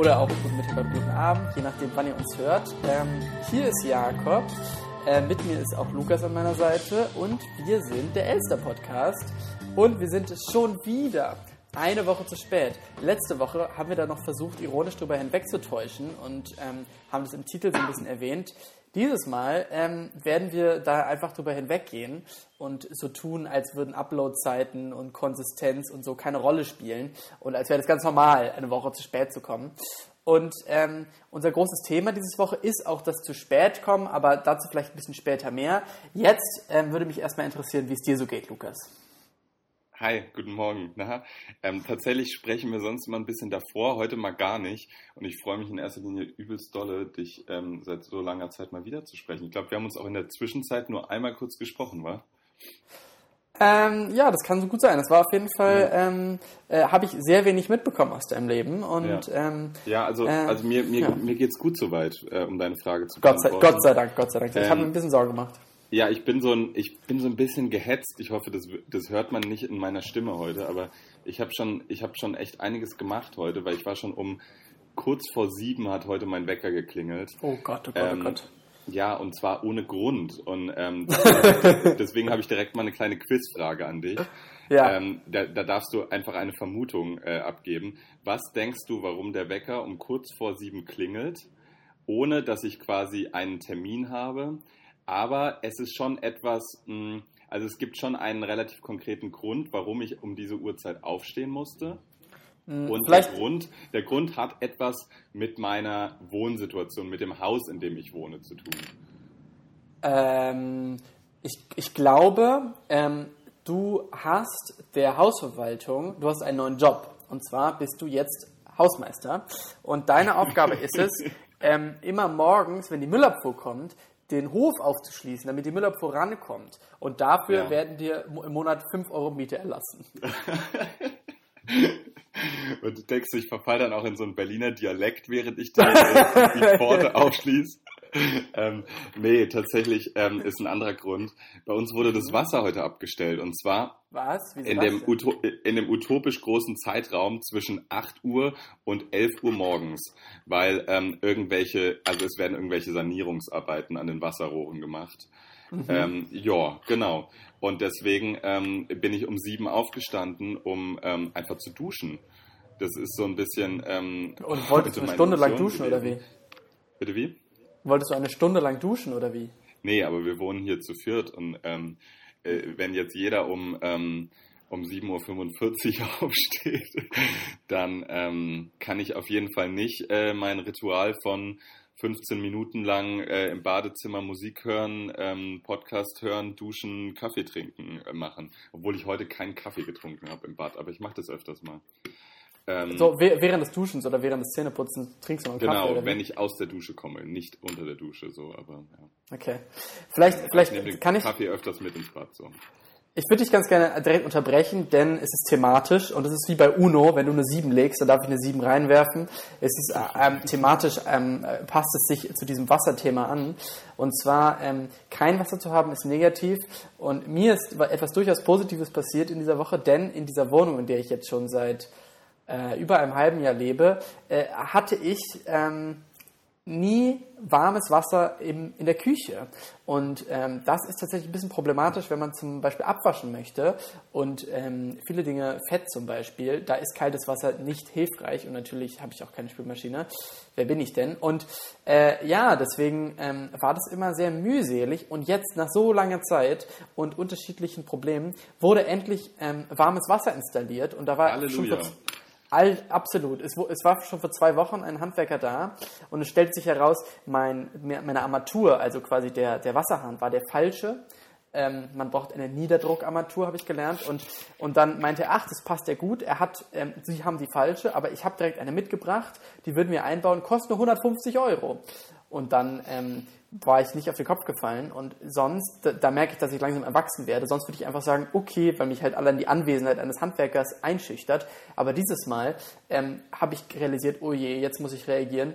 oder auch guten Mittag guten Abend, je nachdem, wann ihr uns hört. Ähm, hier ist Jakob, äh, mit mir ist auch Lukas an meiner Seite und wir sind der Elster Podcast und wir sind schon wieder eine Woche zu spät. Letzte Woche haben wir da noch versucht, ironisch darüber hinwegzutäuschen und ähm, haben das im Titel so ein bisschen erwähnt. Dieses Mal ähm, werden wir da einfach drüber hinweggehen und so tun, als würden Upload-Zeiten und Konsistenz und so keine Rolle spielen und als wäre das ganz normal, eine Woche zu spät zu kommen. Und ähm, unser großes Thema diese Woche ist auch das zu spät kommen, aber dazu vielleicht ein bisschen später mehr. Jetzt ähm, würde mich erstmal interessieren, wie es dir so geht, Lukas. Hi, guten Morgen. Na, ähm, tatsächlich sprechen wir sonst immer ein bisschen davor, heute mal gar nicht. Und ich freue mich in erster Linie übelst dolle, dich ähm, seit so langer Zeit mal wieder zu sprechen. Ich glaube, wir haben uns auch in der Zwischenzeit nur einmal kurz gesprochen, wa? Ähm, ja, das kann so gut sein. Das war auf jeden Fall, ja. ähm, äh, habe ich sehr wenig mitbekommen aus deinem Leben. Und, ja. Ähm, ja, also, äh, also mir, mir, ja. mir geht es gut soweit, äh, um deine Frage zu beantworten. Gott sei, Gott sei Dank, Gott sei Dank. Ich habe mir ein bisschen Sorge gemacht. Ja, ich bin so ein, ich bin so ein bisschen gehetzt. Ich hoffe, das, das hört man nicht in meiner Stimme heute, aber ich habe schon, ich habe schon echt einiges gemacht heute, weil ich war schon um kurz vor sieben hat heute mein Wecker geklingelt. Oh Gott, oh Gott, oh ähm, oh Gott. Ja, und zwar ohne Grund. Und ähm, deswegen habe ich direkt mal eine kleine Quizfrage an dich. Ja. Ähm, da, da, darfst du einfach eine Vermutung äh, abgeben. Was denkst du, warum der Wecker um kurz vor sieben klingelt, ohne dass ich quasi einen Termin habe? Aber es ist schon etwas, hm, also es gibt schon einen relativ konkreten Grund, warum ich um diese Uhrzeit aufstehen musste. Hm, Und der Grund, der Grund hat etwas mit meiner Wohnsituation, mit dem Haus, in dem ich wohne, zu tun. Ähm, ich, ich glaube, ähm, du hast der Hausverwaltung, du hast einen neuen Job. Und zwar bist du jetzt Hausmeister. Und deine Aufgabe ist es, ähm, immer morgens, wenn die Müllabfuhr kommt, den Hof aufzuschließen, damit die Müller vorankommt. Und dafür ja. werden dir im Monat 5 Euro Miete erlassen. Und du denkst, ich verfall dann auch in so einen Berliner Dialekt, während ich die, die Pforte aufschließe. ähm, nee, tatsächlich ähm, ist ein anderer Grund. Bei uns wurde das Wasser heute abgestellt und zwar in dem, in, dem utopisch großen Zeitraum zwischen 8 Uhr und 11 Uhr morgens, weil ähm, irgendwelche, also es werden irgendwelche Sanierungsarbeiten an den Wasserrohren gemacht. Mhm. Ähm, ja, genau. Und deswegen ähm, bin ich um sieben aufgestanden, um ähm, einfach zu duschen. Das ist so ein bisschen. Ähm, und wolltest du eine Stunde lang duschen gewesen. oder wie? Bitte wie? Wolltest du eine Stunde lang duschen oder wie? Nee, aber wir wohnen hier zu viert und ähm, äh, wenn jetzt jeder um, ähm, um 7.45 Uhr aufsteht, dann ähm, kann ich auf jeden Fall nicht äh, mein Ritual von 15 Minuten lang äh, im Badezimmer Musik hören, ähm, Podcast hören, duschen, Kaffee trinken äh, machen. Obwohl ich heute keinen Kaffee getrunken habe im Bad, aber ich mache das öfters mal. Ähm, so, während des Duschens oder während des Zähneputzens trinkst du noch einen genau, Kaffee? Genau, wenn ich aus der Dusche komme, nicht unter der Dusche, so, aber ja. Okay. Vielleicht, vielleicht ich den kann ich. Kaffee öfters mit ins Bad, so. Ich würde dich ganz gerne direkt unterbrechen, denn es ist thematisch und es ist wie bei Uno, wenn du eine 7 legst, dann darf ich eine 7 reinwerfen. Es ist ähm, thematisch, ähm, passt es sich zu diesem Wasserthema an. Und zwar, ähm, kein Wasser zu haben ist negativ und mir ist etwas durchaus Positives passiert in dieser Woche, denn in dieser Wohnung, in der ich jetzt schon seit äh, über einem halben Jahr lebe, äh, hatte ich ähm, nie warmes Wasser im, in der Küche. Und ähm, das ist tatsächlich ein bisschen problematisch, wenn man zum Beispiel abwaschen möchte und ähm, viele Dinge, Fett zum Beispiel, da ist kaltes Wasser nicht hilfreich und natürlich habe ich auch keine Spülmaschine. Wer bin ich denn? Und äh, ja, deswegen ähm, war das immer sehr mühselig und jetzt nach so langer Zeit und unterschiedlichen Problemen wurde endlich ähm, warmes Wasser installiert und da war Halleluja. schon All, absolut. Es, es, war schon vor zwei Wochen ein Handwerker da und es stellt sich heraus, mein, meine Armatur, also quasi der, der Wasserhahn, war der falsche. Ähm, man braucht eine Niederdruckarmatur, habe ich gelernt. Und, und dann meinte er, ach, das passt ja gut. Er hat, ähm, Sie haben die falsche, aber ich habe direkt eine mitgebracht. Die würden wir einbauen, kostet nur 150 Euro. Und dann ähm, war ich nicht auf den Kopf gefallen. Und sonst, da, da, merke ich, dass ich langsam erwachsen werde. Sonst würde ich einfach sagen, okay, weil mich halt allein die Anwesenheit eines Handwerkers einschüchtert. Aber dieses Mal ähm, habe ich realisiert, oh je, jetzt muss ich reagieren.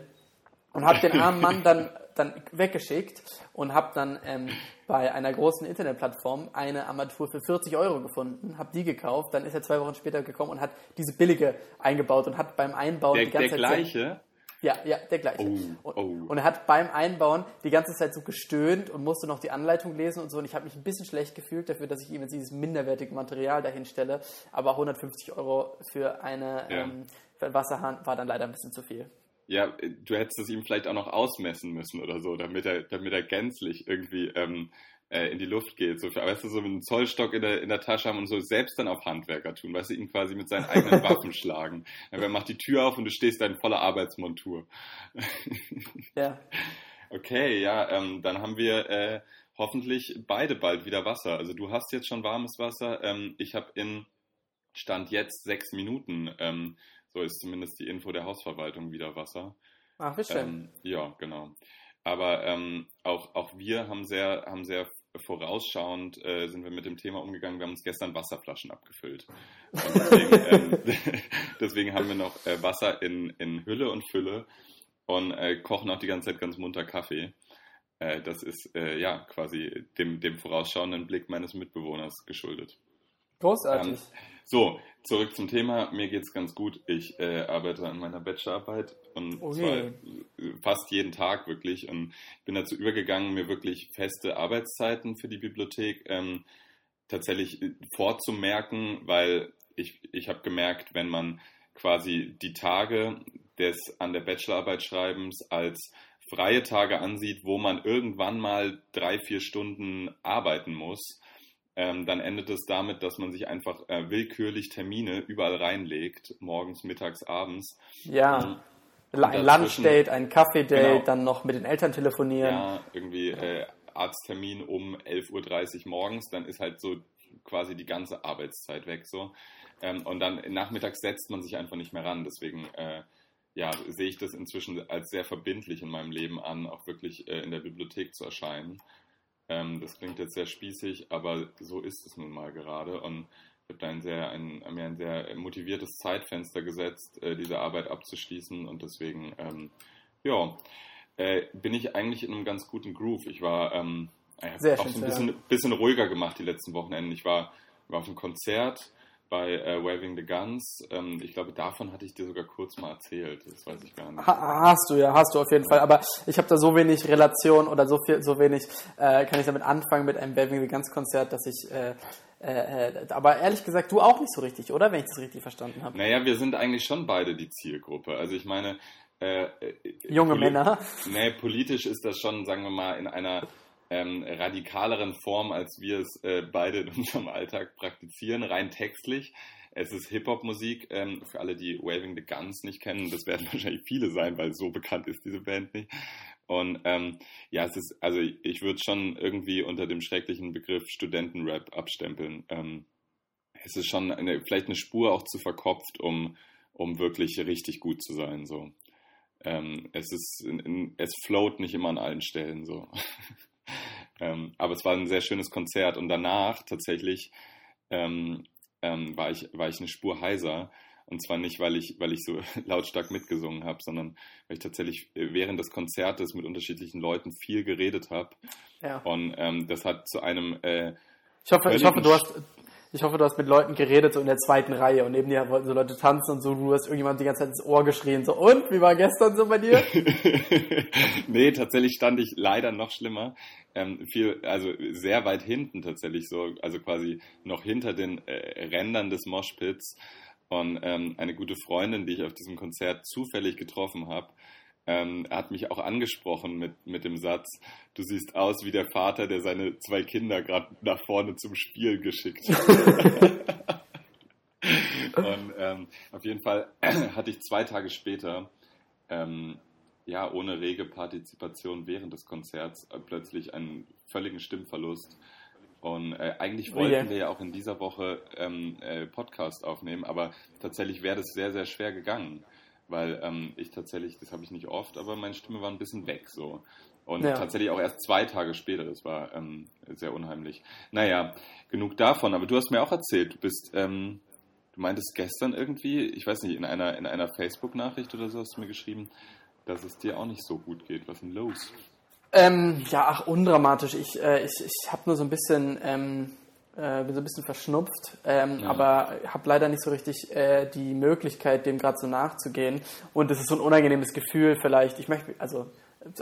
Und habe den armen Mann dann dann weggeschickt und habe dann ähm, bei einer großen Internetplattform eine Armatur für 40 Euro gefunden, habe die gekauft, dann ist er zwei Wochen später gekommen und hat diese billige eingebaut und hat beim Einbauen der, die ganze der Zeit... gleiche? Ja, ja, der gleiche. Oh, und, oh. und er hat beim Einbauen die ganze Zeit so gestöhnt und musste noch die Anleitung lesen und so. Und ich habe mich ein bisschen schlecht gefühlt dafür, dass ich ihm jetzt dieses minderwertige Material dahin stelle. Aber 150 Euro für eine Ja. ähm, für einen Wasserhahn war dann leider ein bisschen zu viel. Ja, du hättest es ihm vielleicht auch noch ausmessen müssen oder so, damit er, damit er gänzlich irgendwie ähm, äh, in die Luft geht. So, weißt du, so mit einem Zollstock in der, in der Tasche haben und so selbst dann auf Handwerker tun, weißt du, ihn quasi mit seinen eigenen Waffen schlagen. Wer macht die Tür auf und du stehst da in voller Arbeitsmontur. Ja. Okay, ja, ähm, dann haben wir äh, hoffentlich beide bald wieder Wasser. Also du hast jetzt schon warmes Wasser. Ähm, ich habe in Stand jetzt sechs Minuten, ähm, so ist zumindest die Info der Hausverwaltung, wieder Wasser. Ach, wie schön. Ähm, ja, genau. Aber ähm, auch, auch wir haben sehr, haben sehr vorausschauend äh, sind wir mit dem Thema umgegangen. Wir haben uns gestern Wasserflaschen abgefüllt. Deswegen, ähm, deswegen haben wir noch äh, Wasser in, in Hülle und Fülle und äh, kochen auch die ganze Zeit ganz munter Kaffee. Äh, das ist äh, ja quasi dem, dem vorausschauenden Blick meines Mitbewohners geschuldet. Großartig. Ähm, so, zurück zum Thema. Mir geht's ganz gut. Ich äh, arbeite an meiner Bachelorarbeit und Oh zwar äh, fast jeden Tag wirklich. Und bin dazu übergegangen, mir wirklich feste Arbeitszeiten für die Bibliothek ähm, tatsächlich äh, vorzumerken, weil ich, ich habe gemerkt, wenn man quasi die Tage des an der Bachelorarbeit schreibens als freie Tage ansieht, wo man irgendwann mal drei, vier Stunden arbeiten muss, ähm, dann endet es damit, dass man sich einfach äh, willkürlich Termine überall reinlegt, morgens, mittags, abends. ja. La- Ein Lunchdate, ein Kaffee-Date, Genau. dann noch mit den Eltern telefonieren. Ja, irgendwie äh, Arzttermin um 11.30 Uhr morgens, dann ist halt so quasi die ganze Arbeitszeit weg so. Ähm, und dann nachmittags setzt man sich einfach nicht mehr ran. Deswegen äh, ja, sehe ich das inzwischen als sehr verbindlich in meinem Leben an, auch wirklich äh, in der Bibliothek zu erscheinen. Ähm, das klingt jetzt sehr spießig, aber so ist es nun mal gerade. Und ich habe da ein sehr, ein, mir ein sehr motiviertes Zeitfenster gesetzt, äh, diese Arbeit abzuschließen. Und deswegen, ähm, ja, äh, bin ich eigentlich in einem ganz guten Groove. Ich war ähm, ich auch schön so ein bisschen, bisschen ruhiger gemacht die letzten Wochenenden. Ich war, war auf einem Konzert bei äh, Waving the Guns. Ähm, ich glaube, davon hatte ich dir sogar kurz mal erzählt. Das weiß ich gar nicht. Ha hast du, ja, hast du auf jeden Fall. Aber ich habe da so wenig Relation oder so viel, so wenig äh, kann ich damit anfangen mit einem Waving the Guns Konzert, dass ich. Äh, äh, äh, aber ehrlich gesagt, du auch nicht so richtig, oder? Wenn ich das richtig verstanden habe. Naja, wir sind eigentlich schon beide die Zielgruppe. Also ich meine, äh, äh, Junge Männer. Nee, politisch ist das schon, sagen wir mal, in einer ähm, radikaleren Form, als wir es äh, beide in unserem Alltag praktizieren, rein textlich. Es ist Hip-Hop-Musik, ähm, für alle, die Waving the Guns nicht kennen, das werden wahrscheinlich viele sein, weil so bekannt ist diese Band nicht. Und ähm, ja, es ist, also ich würde schon irgendwie unter dem schrecklichen Begriff Studentenrap abstempeln. Ähm, es ist schon eine, vielleicht eine Spur auch zu verkopft, um, um wirklich richtig gut zu sein. So. Ähm, es ist, es float nicht immer an allen Stellen so. ähm, aber es war ein sehr schönes Konzert und danach tatsächlich ähm, ähm, war, ich, war ich eine Spur heiser. Und zwar nicht, weil ich, weil ich so lautstark mitgesungen habe, sondern weil ich tatsächlich während des Konzertes mit unterschiedlichen Leuten viel geredet habe. Ja. Und ähm, das hat zu einem äh, Ich hoffe, ich hoffe, du hast. Ich hoffe, du hast mit Leuten geredet, so in der zweiten Reihe und neben dir wollten so Leute tanzen und so, du hast irgendjemand die ganze Zeit ins Ohr geschrien, so, und, wie war gestern so bei dir? nee, tatsächlich stand ich leider noch schlimmer. Ähm, viel, also sehr weit hinten tatsächlich so, also quasi noch hinter den äh, Rändern des Moshpits. Und ähm, eine gute Freundin, die ich auf diesem Konzert zufällig getroffen habe, ähm, hat mich auch angesprochen mit, mit dem Satz, du siehst aus wie der Vater, der seine zwei Kinder gerade nach vorne zum Spiel geschickt hat. Und ähm, auf jeden Fall hatte ich zwei Tage später, ähm, ja, ohne rege Partizipation während des Konzerts, äh, plötzlich einen völligen Stimmverlust. Und äh, eigentlich Oh wollten je. wir ja auch in dieser Woche ähm, äh, Podcast aufnehmen, aber tatsächlich wäre das sehr, sehr schwer gegangen. Weil ähm, ich tatsächlich, das habe ich nicht oft, aber meine Stimme war ein bisschen weg so. Und Ja. tatsächlich auch erst zwei Tage später, das war ähm, sehr unheimlich. Naja, genug davon, aber du hast mir auch erzählt, du bist, ähm, du meintest gestern irgendwie, ich weiß nicht, in einer, in einer Facebook-Nachricht oder so hast du mir geschrieben, dass es dir auch nicht so gut geht. Was ist denn los? Ähm, ja, ach, undramatisch. Ich, äh, ich, ich habe nur so ein bisschen, ähm, äh, bin so ein bisschen verschnupft, ähm, ja. aber habe leider nicht so richtig äh, die Möglichkeit, dem gerade so nachzugehen. Und es ist so ein unangenehmes Gefühl vielleicht. Ich möchte, also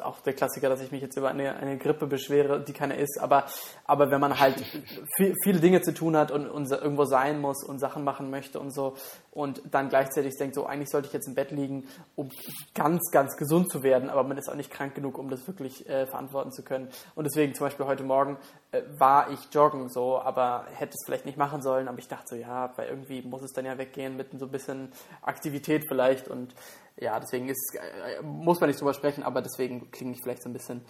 auch der Klassiker, dass ich mich jetzt über eine, eine Grippe beschwere, die keine ist, aber, aber wenn man halt viel, viele Dinge zu tun hat und, und irgendwo sein muss und Sachen machen möchte und so und dann gleichzeitig denkt, so eigentlich sollte ich jetzt im Bett liegen, um ganz, ganz gesund zu werden, aber man ist auch nicht krank genug, um das wirklich äh, verantworten zu können. Und deswegen zum Beispiel heute Morgen war ich joggen so, aber hätte es vielleicht nicht machen sollen, aber ich dachte so, ja, weil irgendwie muss es dann ja weggehen mit so ein bisschen Aktivität vielleicht. Und ja, deswegen ist, äh, muss man nicht drüber sprechen, aber deswegen klinge ich vielleicht so ein bisschen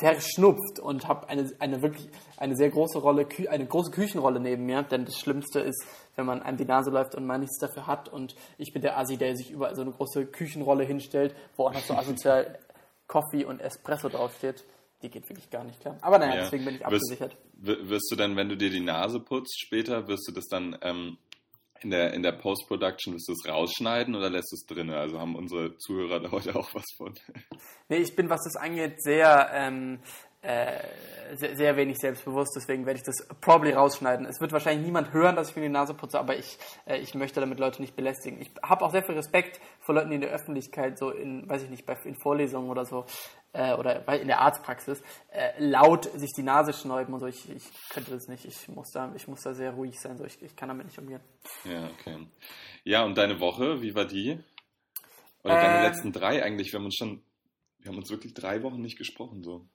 verschnupft und habe eine, eine wirklich eine sehr große Rolle, eine große Küchenrolle neben mir, denn das Schlimmste ist, wenn man einem die Nase läuft und man nichts dafür hat. Und ich bin der Asi, der sich überall so eine große Küchenrolle hinstellt, wo auch noch so asozial Coffee und Espresso draufsteht. Die geht wirklich gar nicht klar. Aber naja, ja. deswegen bin ich abgesichert. Wirst, wirst, du dann, wenn du dir die Nase putzt später, wirst du das dann ähm, in der, in der Post-Production wirst du es rausschneiden oder lässt du es drin? Also haben unsere Zuhörer da heute auch was von? Nee, ich bin, was das angeht, sehr, ähm, äh, sehr, sehr, wenig selbstbewusst, deswegen werde ich das probably rausschneiden. Es wird wahrscheinlich niemand hören, dass ich mir die Nase putze, aber ich, äh, ich möchte damit Leute nicht belästigen. Ich habe auch sehr viel Respekt vor Leuten, die in der Öffentlichkeit, so in, weiß ich nicht, bei, in Vorlesungen oder so, äh, oder in der Arztpraxis, äh, laut sich die Nase schnäuben und so. Ich, ich könnte das nicht. Ich muss da, ich muss da sehr ruhig sein. So. Ich, ich kann damit nicht umgehen. Ja, okay. Ja, und deine Woche, wie war die? Oder deine ähm. letzten drei eigentlich? Wir haben uns schon, wir haben uns wirklich drei Wochen nicht gesprochen, so.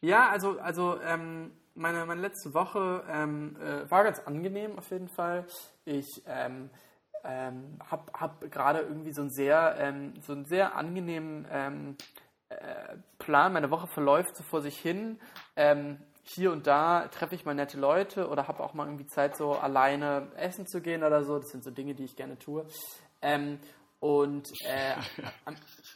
Ja, also, also ähm, meine, meine letzte Woche ähm, äh, war ganz angenehm auf jeden Fall. Ich ähm, ähm, habe hab gerade irgendwie so einen sehr, ähm, so einen sehr angenehmen ähm, äh, Plan. Meine Woche verläuft so vor sich hin. Ähm, hier und da treffe ich mal nette Leute oder habe auch mal irgendwie Zeit, so alleine essen zu gehen oder so. Das sind so Dinge, die ich gerne tue. Ähm, und äh,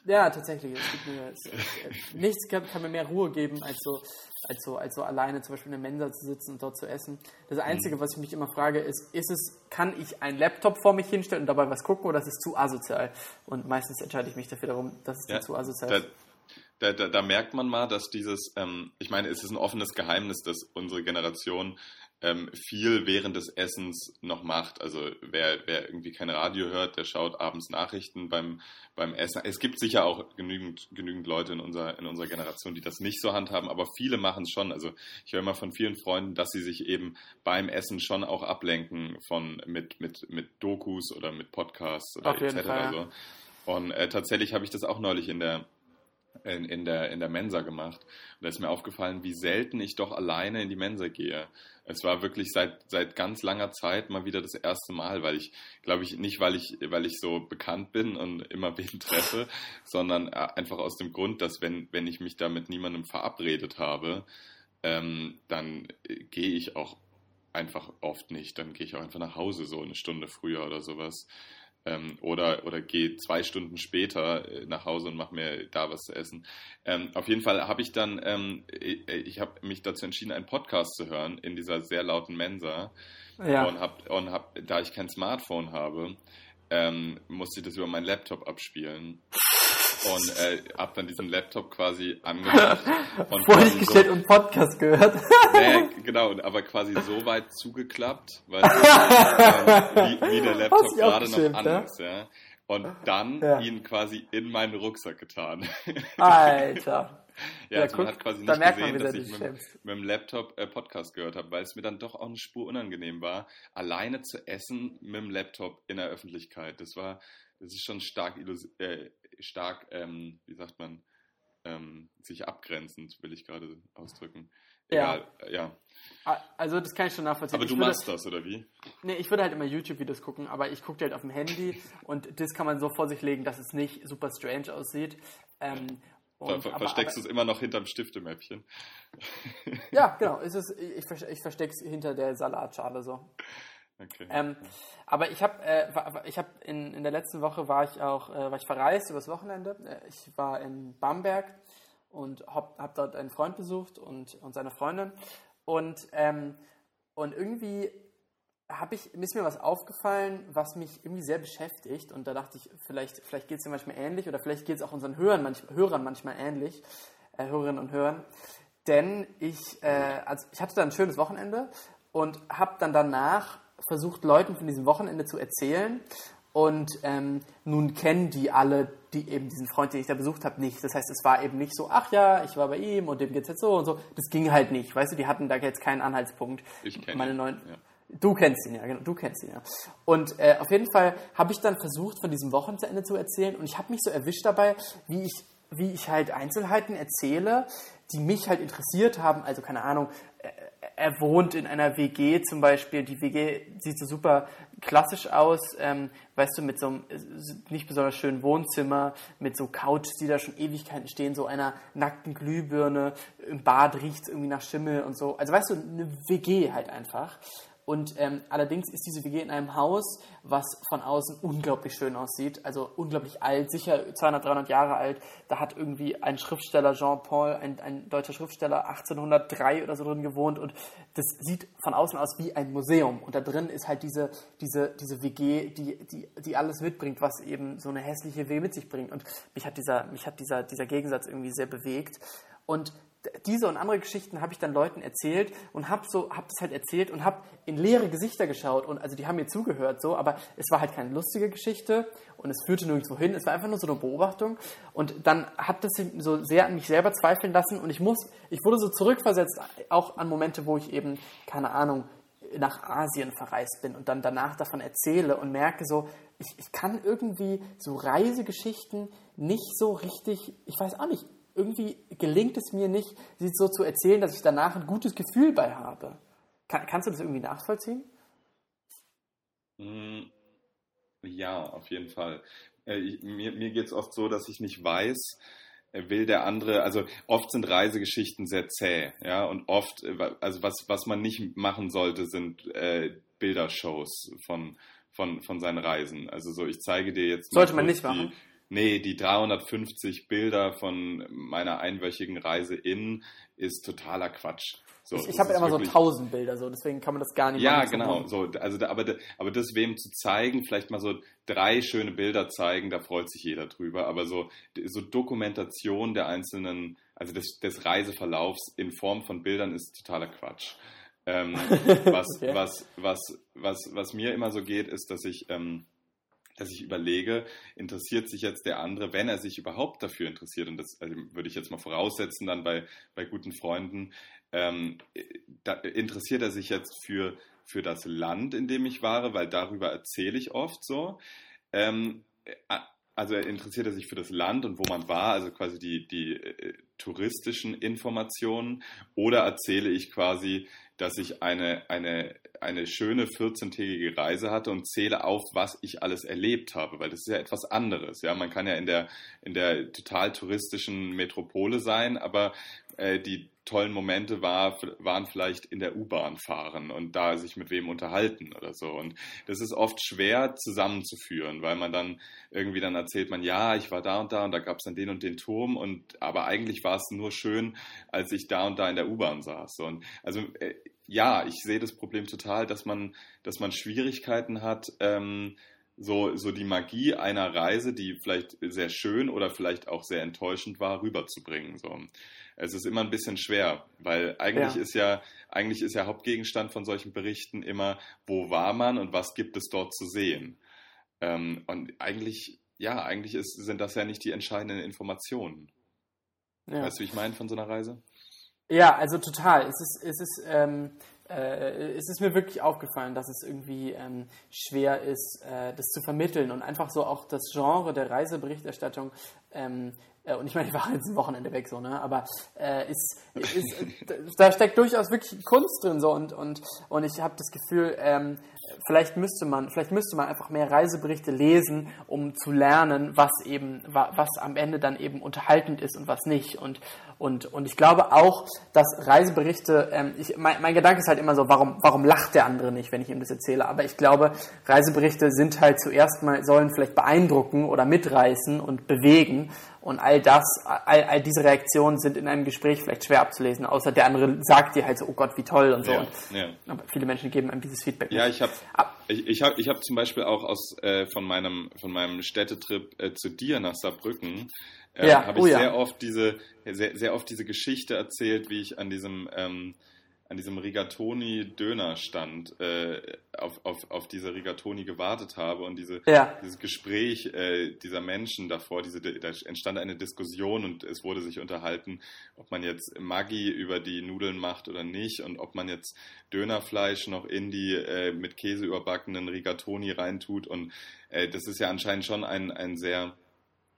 ja, tatsächlich, es gibt mir, es, es, nichts kann, kann, mir mehr Ruhe geben, als so, als, so, als so alleine zum Beispiel in der Mensa zu sitzen und dort zu essen. Das Einzige, mhm. was ich mich immer frage, ist, ist es, kann ich einen Laptop vor mich hinstellen und dabei was gucken oder ist es zu asozial? Und meistens entscheide ich mich dafür darum, dass es ja, zu asozial ist. Da, da, da, merkt man mal, dass dieses, ähm, ich meine, es ist ein offenes Geheimnis, dass unsere Generation ähm, viel während des Essens noch macht. Also wer, wer irgendwie kein Radio hört, der schaut abends Nachrichten beim, beim Essen. Es gibt sicher auch genügend, genügend Leute in unserer, in unserer Generation, die das nicht so handhaben, aber viele machen es schon. Also ich höre immer von vielen Freunden, dass sie sich eben beim Essen schon auch ablenken von mit, mit, mit Dokus oder mit Podcasts oder etc. Fall, ja. Und äh, tatsächlich habe ich das auch neulich in der in, in, der, in der Mensa gemacht. Und da ist mir aufgefallen, wie selten ich doch alleine in die Mensa gehe. Es war wirklich seit, seit ganz langer Zeit mal wieder das erste Mal, weil ich, glaube ich, nicht, weil ich, weil ich so bekannt bin und immer wen treffe, sondern äh, einfach aus dem Grund, dass wenn, wenn ich mich da mit niemandem verabredet habe, ähm, dann äh, gehe ich auch einfach oft nicht. Dann gehe ich auch einfach nach Hause so eine Stunde früher oder sowas ähm, oder, oder gehe zwei Stunden später äh, nach Hause und mache mir da was zu essen. Ähm, auf jeden Fall habe ich dann, ähm, ich, ich habe mich dazu entschieden, einen Podcast zu hören in dieser sehr lauten Mensa. Ja. Und, hab, und hab, da ich kein Smartphone habe, ähm, musste ich das über meinen Laptop abspielen und äh, habe dann diesen Laptop quasi angemacht. Vorgestellt so, und Podcast gehört. Nee, genau, aber quasi so weit zugeklappt, weil, äh, wie, wie, der Laptop gerade noch an ja? ist. Ja? Und dann ja. ihn quasi in meinen Rucksack getan. Alter. Ja, ja also man hat quasi nicht gesehen, man, dass ich mit, mit, dem Laptop äh, Podcast gehört habe, weil es mir dann doch auch eine Spur unangenehm war, alleine zu essen mit dem Laptop in der Öffentlichkeit. Das war, das ist schon stark, äh, stark ähm, wie sagt man, ähm, sich abgrenzend, will ich gerade ausdrücken. Egal, ja. ja. Also das kann ich schon nachvollziehen. Aber du machst das, oder wie? Nee, ich würde halt immer YouTube-Videos gucken, aber ich gucke die halt auf dem Handy und das kann man so vor sich legen, dass es nicht super strange aussieht. Ähm, und, Ver versteckst du es immer noch hinterm Stiftemäppchen? Ja, genau. Es ist, ich, ich verstecke es hinter der Salatschale so. Okay. Ähm, aber ich habe, äh, ich habe in, in der letzten Woche war ich auch, äh, war ich verreist übers Wochenende. Äh, ich war in Bamberg und habe hab dort einen Freund besucht und, und seine Freundin. Und, ähm, und irgendwie habe ich, ist mir was aufgefallen, was mich irgendwie sehr beschäftigt. Und da dachte ich, vielleicht, vielleicht geht es dir manchmal ähnlich oder vielleicht geht es auch unseren Hörern, manch, Hörern manchmal ähnlich. äh, Hörerinnen und Hörern. Denn ich, äh, also ich hatte dann ein schönes Wochenende und habe dann danach versucht, Leuten von diesem Wochenende zu erzählen. Und ähm, nun kennen die alle, die eben diesen Freund, den ich da besucht habe, nicht. Das heißt, es war eben nicht so, ach ja, ich war bei ihm und dem geht's jetzt so und so. Das ging halt nicht, weißt du, die hatten da jetzt keinen Anhaltspunkt. Ich kenne Meine ihn, neuen, ja. Du kennst ihn ja, genau, du kennst ihn ja. Und äh, auf jeden Fall habe ich dann versucht, von diesem Wochenende zu erzählen und ich habe mich so erwischt dabei, wie ich, wie ich halt Einzelheiten erzähle, die mich halt interessiert haben. Also keine Ahnung, er wohnt in einer WG zum Beispiel. Die WG sieht so super klassisch aus, ähm, weißt du, mit so einem äh, nicht besonders schönen Wohnzimmer, mit so Couch, die da schon Ewigkeiten stehen, so einer nackten Glühbirne, im Bad riecht es irgendwie nach Schimmel und so. Also weißt du, eine WG halt einfach. Und ähm, allerdings ist diese WG in einem Haus, was von außen unglaublich schön aussieht. Also unglaublich alt, sicher 200, 300 Jahre alt. Da hat irgendwie ein Schriftsteller, Jean-Paul, ein, ein deutscher Schriftsteller, 1803 oder so drin gewohnt. Und das sieht von außen aus wie ein Museum. Und da drin ist halt diese, diese, diese WG, die, die, die alles mitbringt, was eben so eine hässliche WG mit sich bringt. Und mich hat dieser, mich hat dieser, dieser Gegensatz irgendwie sehr bewegt. Und diese und andere Geschichten habe ich dann Leuten erzählt und habe so hab das halt erzählt und habe in leere Gesichter geschaut und also die haben mir zugehört so, aber es war halt keine lustige Geschichte und es führte nirgendwo hin, es war einfach nur so eine Beobachtung und dann hat das so sehr an mich selber zweifeln lassen und ich muss ich wurde so zurückversetzt auch an Momente, wo ich eben keine Ahnung nach Asien verreist bin und dann danach davon erzähle und merke so, ich, ich kann irgendwie so Reisegeschichten nicht so richtig, ich weiß auch nicht, irgendwie gelingt es mir nicht, sie so zu erzählen, dass ich danach ein gutes Gefühl bei habe. Kann, kannst du das irgendwie nachvollziehen? Mm, ja, auf jeden Fall. Äh, ich, mir mir geht es oft so, dass ich nicht weiß, äh, will der andere, also oft sind Reisegeschichten sehr zäh, ja, und oft, äh, also was, was man nicht machen sollte, sind äh, Bildershows von, von, von seinen Reisen. Also so, ich zeige dir jetzt. Sollte man nicht machen. Nee, die 350 Bilder von meiner einwöchigen Reise in ist totaler Quatsch. So, ich ich habe ja immer wirklich, so tausend Bilder, so deswegen kann man das gar nicht. Ja, genau. So, also, aber, aber das wem zu zeigen, vielleicht mal so drei schöne Bilder zeigen, da freut sich jeder drüber. Aber so, so Dokumentation der einzelnen, also des, des Reiseverlaufs in Form von Bildern ist totaler Quatsch. Ähm, was, okay. was, was, was, was mir immer so geht, ist, dass ich ähm, dass ich überlege, interessiert sich jetzt der andere, wenn er sich überhaupt dafür interessiert, und das also würde ich jetzt mal voraussetzen dann bei, bei guten Freunden, ähm, da, interessiert er sich jetzt für, für das Land, in dem ich war, weil darüber erzähle ich oft so. Ähm, also interessiert er sich für das Land und wo man war, also quasi die, die äh, touristischen Informationen, oder erzähle ich quasi, dass ich eine, eine, eine schöne 14-tägige Reise hatte und zähle auf, was ich alles erlebt habe, weil das ist ja etwas anderes. Ja, man kann ja in der, in der total touristischen Metropole sein, aber äh, die tollen Momente war, waren vielleicht in der U-Bahn fahren und da sich mit wem unterhalten oder so. Und das ist oft schwer zusammenzuführen, weil man dann irgendwie dann erzählt man, ja, ich war da und da und da gab es dann den und den Turm und aber eigentlich war es nur schön, als ich da und da in der U-Bahn saß. Und also äh, ja, ich sehe das Problem total, dass man, dass man Schwierigkeiten hat, ähm, so, so die Magie einer Reise, die vielleicht sehr schön oder vielleicht auch sehr enttäuschend war, rüberzubringen. So. Es ist immer ein bisschen schwer, weil eigentlich ja. ist ja, eigentlich ist ja Hauptgegenstand von solchen Berichten immer, wo war man und was gibt es dort zu sehen. Ähm, und eigentlich, ja, eigentlich ist, sind das ja nicht die entscheidenden Informationen. Ja. Weißt du, wie ich meine von so einer Reise? Ja, also total. Es ist, es ist, ähm, äh, es ist mir wirklich aufgefallen, dass es irgendwie ähm, schwer ist, äh, das zu vermitteln und einfach so auch das Genre der Reiseberichterstattung ähm, äh, und ich meine, ich war jetzt ein Wochenende weg, so, ne? Aber äh, ist, ist, da steckt durchaus wirklich Kunst drin so und, und, und ich habe das Gefühl, ähm, vielleicht müsste man, vielleicht müsste man einfach mehr Reiseberichte lesen, um zu lernen, was eben, was am Ende dann eben unterhaltend ist und was nicht. Und, und, und ich glaube auch, dass Reiseberichte, ähm, ich, mein, mein Gedanke ist halt immer so, warum, warum lacht der andere nicht, wenn ich ihm das erzähle? Aber ich glaube, Reiseberichte sind halt zuerst mal, sollen vielleicht beeindrucken oder mitreißen und bewegen. Und all das, all, all diese Reaktionen sind in einem Gespräch vielleicht schwer abzulesen, außer der andere sagt dir halt so, oh Gott, wie toll und so. Ja, ja. Aber viele Menschen geben einem dieses Feedback. Ja, ich habe ich, ich hab, ich hab zum Beispiel auch aus, äh, von, meinem, von meinem Städtetrip äh, zu dir nach Saarbrücken äh, ja. habe ich oh, sehr oft diese sehr, sehr oft diese Geschichte erzählt, wie ich an diesem ähm, an diesem Rigatoni-Dönerstand äh, auf, auf, auf diese Rigatoni gewartet habe und diese, ja. dieses Gespräch äh, dieser Menschen davor, diese, da entstand eine Diskussion und es wurde sich unterhalten, ob man jetzt Maggi über die Nudeln macht oder nicht und ob man jetzt Dönerfleisch noch in die äh, mit Käse überbackenen Rigatoni reintut und äh, das ist ja anscheinend schon ein, ein sehr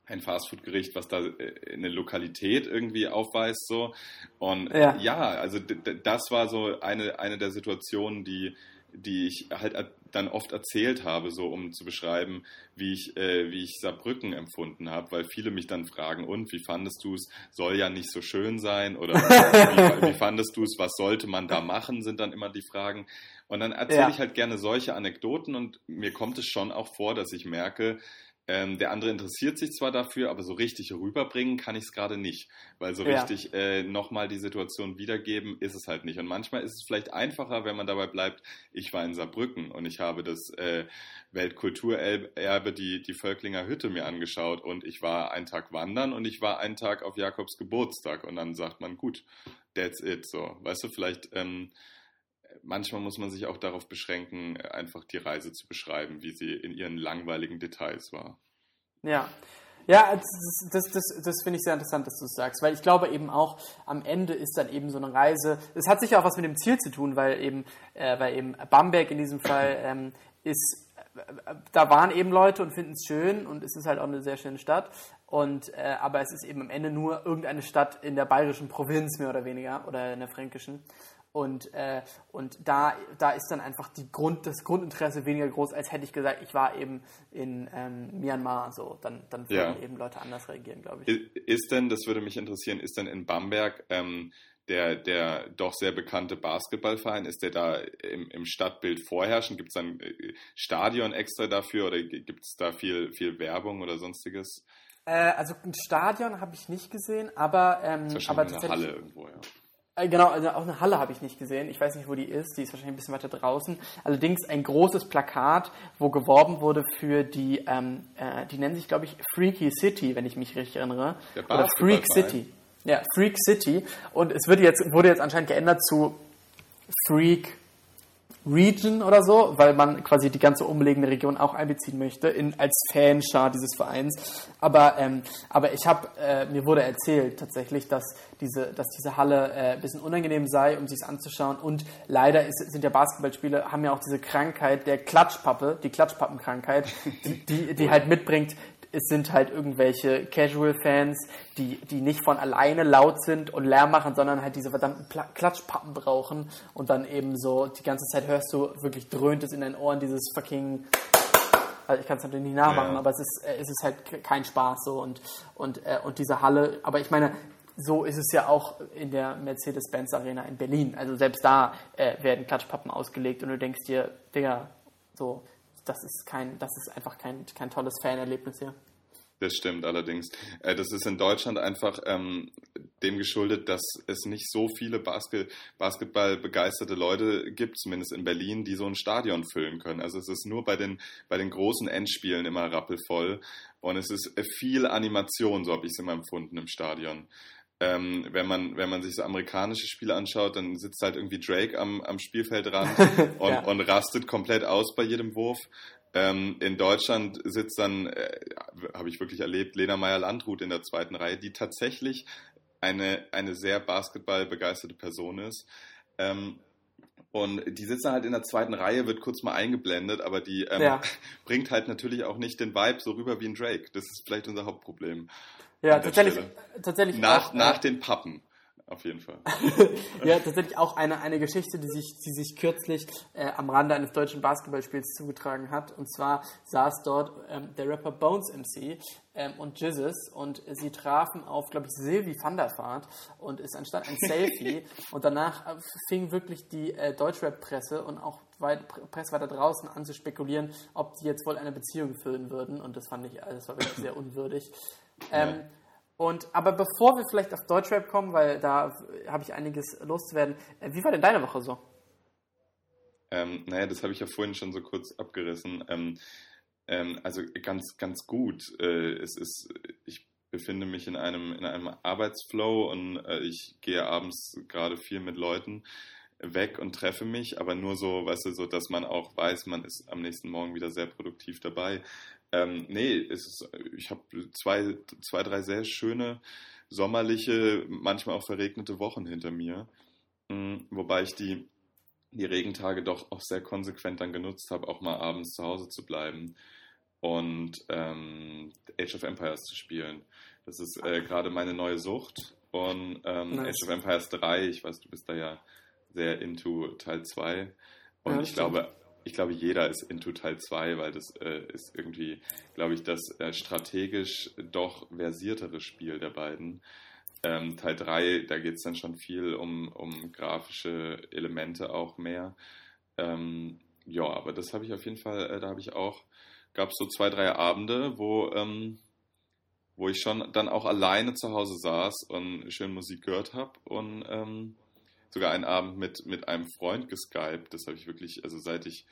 ein Fastfood-Gericht, was da äh, eine Lokalität irgendwie aufweist, so. Und ja, ja also das war so eine, eine der Situationen, die, die ich halt dann oft erzählt habe, so um zu beschreiben, wie ich, äh, wie ich Saarbrücken empfunden habe, weil viele mich dann fragen, und wie fandest du es? Soll ja nicht so schön sein oder wie, wie, fandest du es? Was sollte man da machen? Sind dann immer die Fragen. Und dann erzähle ja. ich halt gerne solche Anekdoten und mir kommt es schon auch vor, dass ich merke, ähm, der andere interessiert sich zwar dafür, aber so richtig rüberbringen kann ich es gerade nicht, weil so ja. richtig äh, nochmal die Situation wiedergeben ist es halt nicht. Und manchmal ist es vielleicht einfacher, wenn man dabei bleibt, ich war in Saarbrücken und ich habe das äh, Weltkulturerbe, die, die Völklinger Hütte mir angeschaut und ich war einen Tag wandern und ich war einen Tag auf Jakobs Geburtstag und dann sagt man, gut, that's it, so. Weißt du, vielleicht... Ähm, manchmal muss man sich auch darauf beschränken, einfach die Reise zu beschreiben, wie sie in ihren langweiligen Details war. Ja. Ja, das, das, das, das finde ich sehr interessant, dass du es sagst, weil ich glaube eben auch, am Ende ist dann eben so eine Reise, es hat sicher auch was mit dem Ziel zu tun, weil eben, äh, weil eben Bamberg in diesem Fall ähm, ist, äh, da waren eben Leute und finden es schön und es ist halt auch eine sehr schöne Stadt. Und, äh, aber es ist eben am Ende nur irgendeine Stadt in der bayerischen Provinz mehr oder weniger oder in der fränkischen. Und, äh, und da, da ist dann einfach die Grund, das Grundinteresse weniger groß, als hätte ich gesagt, ich war eben in ähm, Myanmar. So, dann, dann würden ja. eben Leute anders reagieren, glaube ich. Ist denn, das würde mich interessieren, ist denn in Bamberg ähm, der, der doch sehr bekannte Basketballverein, ist der da im, im Stadtbild vorherrschend? Gibt es dann äh, Stadion extra dafür oder gibt es da viel, viel Werbung oder sonstiges? Äh, also ein Stadion habe ich nicht gesehen, aber, ähm, aber tatsächlich. Halle irgendwo, ja. Äh, genau, also auch eine Halle habe ich nicht gesehen. Ich weiß nicht, wo die ist. Die ist wahrscheinlich ein bisschen weiter draußen. Allerdings ein großes Plakat, wo geworben wurde für die, ähm, äh, die nennen sich, glaube ich, Freaky City, wenn ich mich richtig erinnere. Oder Freak City. Ja, Freak City. Und es wird jetzt, wurde jetzt anscheinend geändert zu Freak Region oder so, weil man quasi die ganze umliegende Region auch einbeziehen möchte in, als Fanschar dieses Vereins. Aber, ähm, aber ich habe, äh, mir wurde erzählt tatsächlich, dass diese, dass diese Halle äh, ein bisschen unangenehm sei, um sich anzuschauen. Und leider ist, sind ja Basketballspiele, haben ja auch diese Krankheit der Klatschpappe, die Klatschpappenkrankheit, die, die, die halt mitbringt, es sind halt irgendwelche Casual-Fans, die, die nicht von alleine laut sind und Lärm machen, sondern halt diese verdammten Pla Klatschpappen brauchen und dann eben so die ganze Zeit hörst du wirklich dröhnt es in deinen Ohren dieses fucking also ich kann es natürlich nicht nachmachen, ja. aber es ist, äh, es ist halt kein Spaß so und, und, äh, und diese Halle, aber ich meine, so ist es ja auch in der Mercedes-Benz Arena in Berlin. Also selbst da äh, werden Klatschpappen ausgelegt und du denkst dir, Digga, so, das ist kein, das ist einfach kein, kein tolles Fanerlebnis hier. Das stimmt allerdings. Äh, das ist in Deutschland einfach ähm, dem geschuldet, dass es nicht so viele Basket Basketball begeisterte Leute gibt, zumindest in Berlin, die so ein Stadion füllen können. Also es ist nur bei den, bei den großen Endspielen immer rappelvoll und es ist viel Animation, so habe ich es immer empfunden im Stadion. Ähm, wenn man wenn man sich so amerikanische Spiele anschaut, dann sitzt halt irgendwie Drake am, am Spielfeldrand und, ja. und rastet komplett aus bei jedem Wurf. Ähm, in Deutschland sitzt dann, äh, habe ich wirklich erlebt, Lena Meyer-Landrut in der zweiten Reihe, die tatsächlich eine, eine sehr basketballbegeisterte Person ist. Ähm, und die sitzt dann halt in der zweiten Reihe, wird kurz mal eingeblendet, aber die ähm, ja. bringt halt natürlich auch nicht den Vibe so rüber wie ein Drake. Das ist vielleicht unser Hauptproblem. Ja, tatsächlich, tatsächlich nach, auch, nach äh, den Pappen auf jeden Fall. ja, tatsächlich auch eine, eine Geschichte, die sich, die sich kürzlich äh, am Rande eines deutschen Basketballspiels zugetragen hat. Und zwar saß dort ähm, der Rapper Bones MC ähm, und Jizzes und sie trafen auf, glaube ich, Silvi van der Vaart und es entstand ein Selfie. und danach äh, fing wirklich die äh, Deutschrap-Presse und auch weit, Presse weiter draußen an zu spekulieren, ob die jetzt wohl eine Beziehung führen würden. Und das fand ich, also das war wirklich sehr unwürdig. Ähm, ja. Und, aber bevor wir vielleicht auf Deutschrap kommen, weil da habe ich einiges loszuwerden, äh, wie war denn deine Woche so? Ähm, naja, das habe ich ja vorhin schon so kurz abgerissen. Ähm, ähm, also ganz, ganz gut. Äh, es ist, ich befinde mich in einem, in einem Arbeitsflow und äh, ich gehe abends gerade viel mit Leuten weg und treffe mich, aber nur so, weißt du, so, dass man auch weiß, man ist am nächsten Morgen wieder sehr produktiv dabei. Ähm, nee, ist, ich habe zwei, zwei, drei sehr schöne sommerliche, manchmal auch verregnete Wochen hinter mir, mhm, wobei ich die, die Regentage doch auch sehr konsequent dann genutzt habe, auch mal abends zu Hause zu bleiben und ähm, Age of Empires zu spielen. Das ist äh, gerade meine neue Sucht. Und ähm, nice. Age of Empires 3, ich weiß, du bist da ja sehr into Teil 2. Und ja, ich glaube, ich glaube, jeder ist into Teil 2, weil das äh, ist irgendwie, glaube ich, das äh, strategisch doch versiertere Spiel der beiden. Ähm, Teil 3, da geht es dann schon viel um, um grafische Elemente auch mehr. Ähm, ja, aber das habe ich auf jeden Fall, äh, da habe ich auch gab es so zwei, drei Abende, wo, ähm, wo ich schon dann auch alleine zu Hause saß und schön Musik gehört habe und ähm, sogar einen Abend mit, mit einem Freund geskypt. Das habe ich wirklich, also seit ich,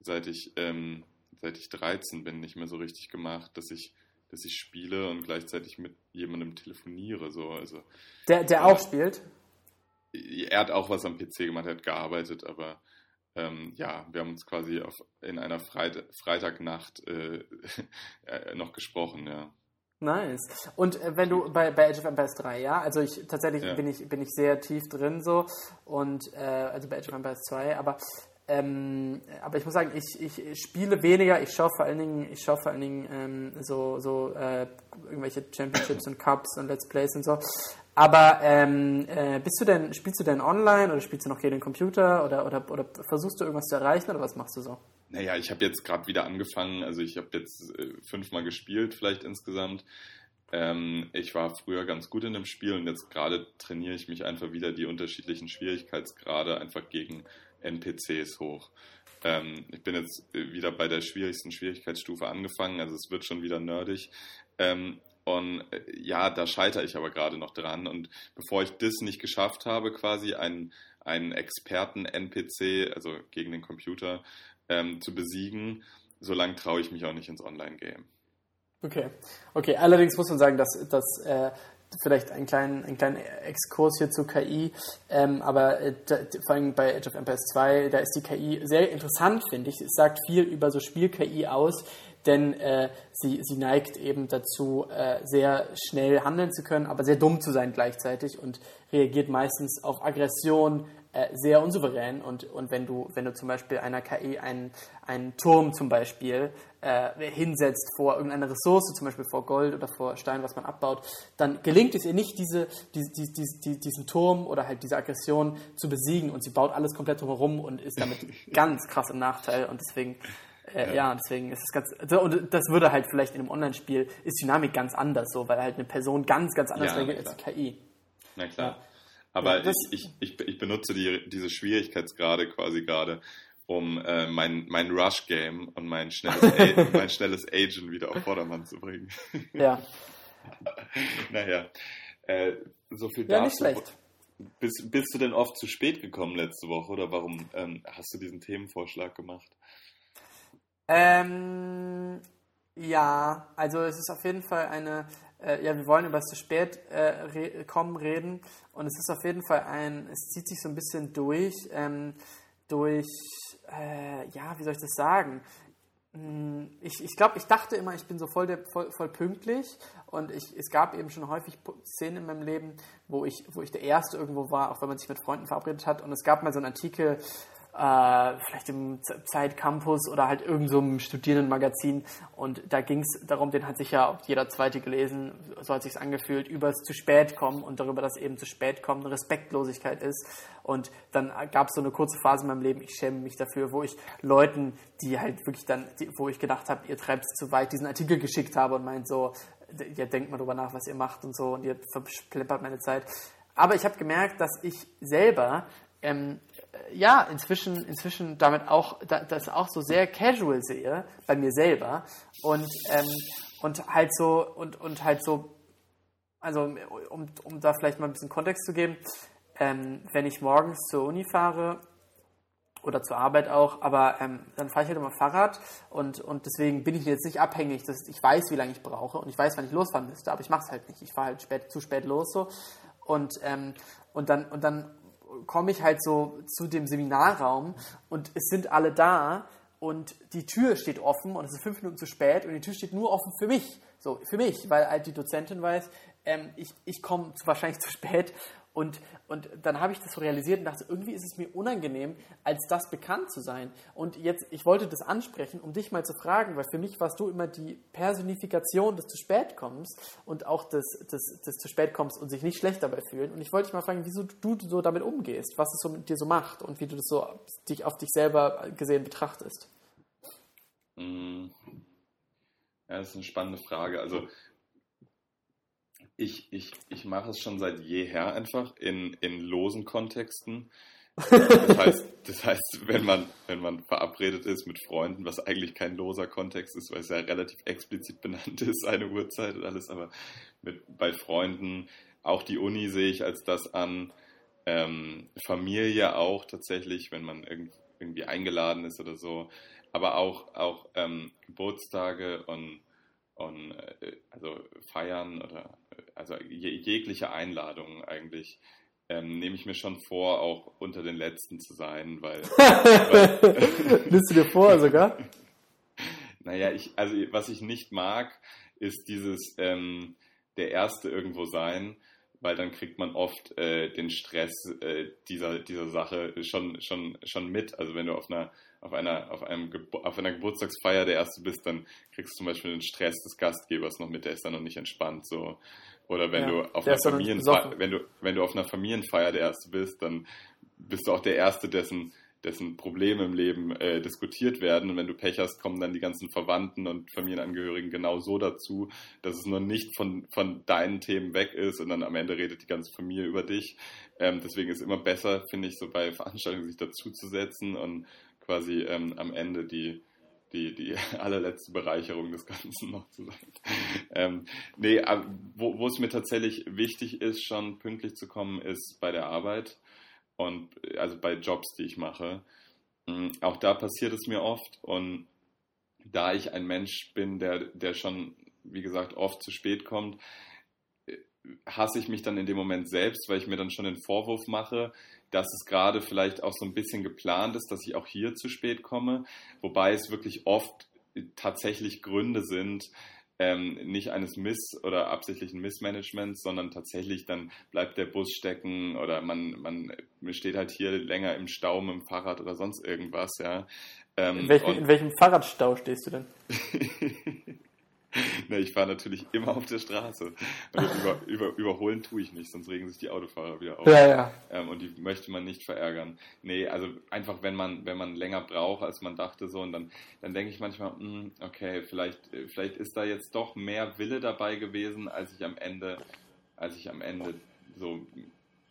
seit ich, ähm, seit ich 13 bin, nicht mehr so richtig gemacht, dass ich, dass ich spiele und gleichzeitig mit jemandem telefoniere. So. Also, der, der auch spielt? Er hat auch was am PC gemacht, er hat gearbeitet, aber ähm, ja, wir haben uns quasi auf, in einer Freit Freitagnacht äh, äh, noch gesprochen, ja. Nice. Und äh, wenn du bei, bei Age of Empires 3, ja, also ich tatsächlich ja. bin ich bin ich sehr tief drin so und äh, also bei Age of Empires 2, aber ähm, aber ich muss sagen, ich, ich spiele weniger, ich schaue vor allen Dingen, ich schaue vor allen Dingen ähm, so, so äh, irgendwelche Championships und Cups und Let's Plays und so. Aber ähm, äh, bist du denn, spielst du denn online oder spielst du noch hier den Computer oder, oder, oder versuchst du irgendwas zu erreichen oder was machst du so? Naja, ich habe jetzt gerade wieder angefangen, also ich habe jetzt äh, fünfmal gespielt, vielleicht insgesamt. Ähm, ich war früher ganz gut in dem Spiel und jetzt gerade trainiere ich mich einfach wieder die unterschiedlichen Schwierigkeitsgrade einfach gegen NPCs hoch. Ähm, ich bin jetzt äh, wieder bei der schwierigsten Schwierigkeitsstufe angefangen, also es wird schon wieder nerdig. Ähm, und äh, ja, da scheitere ich aber gerade noch dran. Und bevor ich das nicht geschafft habe, quasi einen, einen Experten-NPC, also gegen den Computer, ähm, zu besiegen, so lange traue ich mich auch nicht ins Online-Game. Okay. Okay, allerdings muss man sagen, dass, dass äh, vielleicht einen kleinen, einen Exkurs hier zu KI, ähm, aber äh, vor allem bei Age of Empires 2, da ist die KI sehr interessant, finde ich. Es sagt viel über so Spiel-KI aus, denn äh, sie, sie neigt eben dazu, äh, sehr schnell handeln zu können, aber sehr dumm zu sein gleichzeitig und reagiert meistens auf Aggression äh, sehr unsouverän. Und, und wenn, du, wenn du zum Beispiel einer KI einen, einen Turm zum Beispiel äh, hinsetzt vor irgendeiner Ressource, zum Beispiel vor Gold oder vor Stein, was man abbaut, dann gelingt es ihr nicht, diese, die, die, die, diesen Turm oder halt diese Aggression zu besiegen und sie baut alles komplett drumherum und ist damit ganz krass im Nachteil und deswegen äh, ja. ja. deswegen ist es ganz. Und das würde halt vielleicht in einem Online-Spiel ist Dynamik ganz anders so, weil halt eine Person ganz, ganz anders ja, reagiert als die KI. Na klar. Ja. Aber ich, ich, ich, ich, benutze die, diese Schwierigkeitsgrade quasi gerade, um äh, mein, mein Rush-Game und mein schnelles, mein schnelles Agent wieder auf Vordermann zu bringen. Ja. naja. Äh, so viel ja, dazu. Nicht schlecht. Bist, bist du denn oft zu spät gekommen letzte Woche oder warum ähm, hast du diesen Themenvorschlag gemacht? Ähm, ja, also es ist auf jeden Fall eine, äh, ja, wir wollen über das zu spät äh, re kommen reden und es ist auf jeden Fall ein, es zieht sich so ein bisschen durch, ähm, durch, äh, ja, wie soll ich das sagen? Hm, ich, ich glaube, ich dachte immer, ich bin so voll, der, voll, voll pünktlich und ich, es gab eben schon häufig Szenen in meinem Leben, wo ich, wo ich der Erste irgendwo war, auch wenn man sich mit Freunden verabredet hat. Und es gab mal so einen Artikel, äh, vielleicht im Zeitcampus oder halt irgendeinem so Studierendenmagazin. Und da ging es darum, den hat sich ja jeder Zweite gelesen, so hat sich angefühlt, über das zu spät kommen und darüber, dass eben zu spät kommen Respektlosigkeit ist. Und dann gab es so eine kurze Phase in meinem Leben, ich schäme mich dafür, wo ich Leuten, die halt wirklich dann, die, wo ich gedacht habe, ihr treibt es zu weit, diesen Artikel geschickt habe und meint so, ihr denkt mal drüber nach, was ihr macht und so und ihr verpleppert meine Zeit. Aber ich habe gemerkt, dass ich selber ähm, ja, inzwischen, inzwischen damit auch, das auch so sehr casual sehe, bei mir selber. Und, ähm, und halt so, und, und halt so, also um, um da vielleicht mal ein bisschen Kontext zu geben, ähm, wenn ich morgens zur Uni fahre, oder zur Arbeit auch, aber ähm, dann fahre ich halt immer Fahrrad und, und deswegen bin ich jetzt nicht abhängig, dass ich weiß, wie lange ich brauche und ich weiß, wann ich losfahren müsste, aber ich mache es halt nicht. Ich fahre halt spät, zu spät los so und, ähm, und dann, und dann komme ich halt so zu dem Seminarraum und es sind alle da und die Tür steht offen und es ist fünf Minuten zu spät und die Tür steht nur offen für mich. So, für mich, weil halt die Dozentin weiß, ähm, ich, ich komme wahrscheinlich zu spät und, und dann habe ich das so realisiert und dachte, irgendwie ist es mir unangenehm, als das bekannt zu sein. Und jetzt, ich wollte das ansprechen, um dich mal zu fragen, weil für mich warst du immer die Personifikation des zu spät kommst und auch des, des, des zu spät kommst und sich nicht schlecht dabei fühlen. Und ich wollte dich mal fragen, wieso du so damit umgehst, was es so mit dir so macht und wie du das so dich auf dich selber gesehen betrachtest. Mm. Ja, das ist eine spannende Frage. Also ich, ich, ich mache es schon seit jeher einfach in, in losen Kontexten. Das heißt, das heißt, wenn man, wenn man verabredet ist mit Freunden, was eigentlich kein loser Kontext ist, weil es ja relativ explizit benannt ist, eine Uhrzeit und alles, aber mit, bei Freunden, auch die Uni sehe ich als das an, ähm, Familie auch tatsächlich, wenn man irgendwie eingeladen ist oder so, aber auch, auch ähm, Geburtstage und, und äh, also Feiern oder also jegliche Einladung eigentlich, ähm, nehme ich mir schon vor, auch unter den Letzten zu sein, weil. weil Nimmst du dir vor sogar? naja, ich, also was ich nicht mag, ist dieses ähm, der Erste irgendwo sein, weil dann kriegt man oft äh, den Stress äh, dieser, dieser Sache schon, schon, schon mit. Also wenn du auf einer auf einer, auf, einem auf einer Geburtstagsfeier der Erste bist, dann kriegst du zum Beispiel den Stress des Gastgebers noch mit, der ist dann noch nicht entspannt. So. Oder wenn ja, du auf einer Familienfeier, wenn du, wenn du auf einer Familienfeier der Erste bist, dann bist du auch der Erste, dessen, dessen Probleme im Leben äh, diskutiert werden. Und wenn du Pech hast, kommen dann die ganzen Verwandten und Familienangehörigen genau so dazu, dass es nur nicht von, von deinen Themen weg ist und dann am Ende redet die ganze Familie über dich. Ähm, deswegen ist es immer besser, finde ich, so bei Veranstaltungen sich dazuzusetzen und quasi ähm, am Ende die, die, die allerletzte Bereicherung des Ganzen noch zu sein. ähm, nee, wo, wo es mir tatsächlich wichtig ist, schon pünktlich zu kommen, ist bei der Arbeit und also bei Jobs, die ich mache. Mm, auch da passiert es mir oft und da ich ein Mensch bin, der, der schon, wie gesagt, oft zu spät kommt, äh, hasse ich mich dann in dem Moment selbst, weil ich mir dann schon den Vorwurf mache, dass es gerade vielleicht auch so ein bisschen geplant ist, dass ich auch hier zu spät komme, wobei es wirklich oft tatsächlich Gründe sind, ähm, nicht eines Miss- oder absichtlichen Missmanagements, sondern tatsächlich dann bleibt der Bus stecken oder man, man steht halt hier länger im Stau mit dem Fahrrad oder sonst irgendwas, ja. Ähm, in, welchem, in welchem Fahrradstau stehst du denn? ne, ich fahre natürlich immer auf der Straße. Über, über, überholen tue ich nicht, sonst regen sich die Autofahrer wieder auf. Ja, ja. Ähm, und die möchte man nicht verärgern. Nee, also einfach, wenn man, wenn man länger braucht, als man dachte, so, und dann, dann denke ich manchmal, mh, hm, okay, vielleicht, vielleicht ist da jetzt doch mehr Wille dabei gewesen, als ich am Ende, als ich am Ende so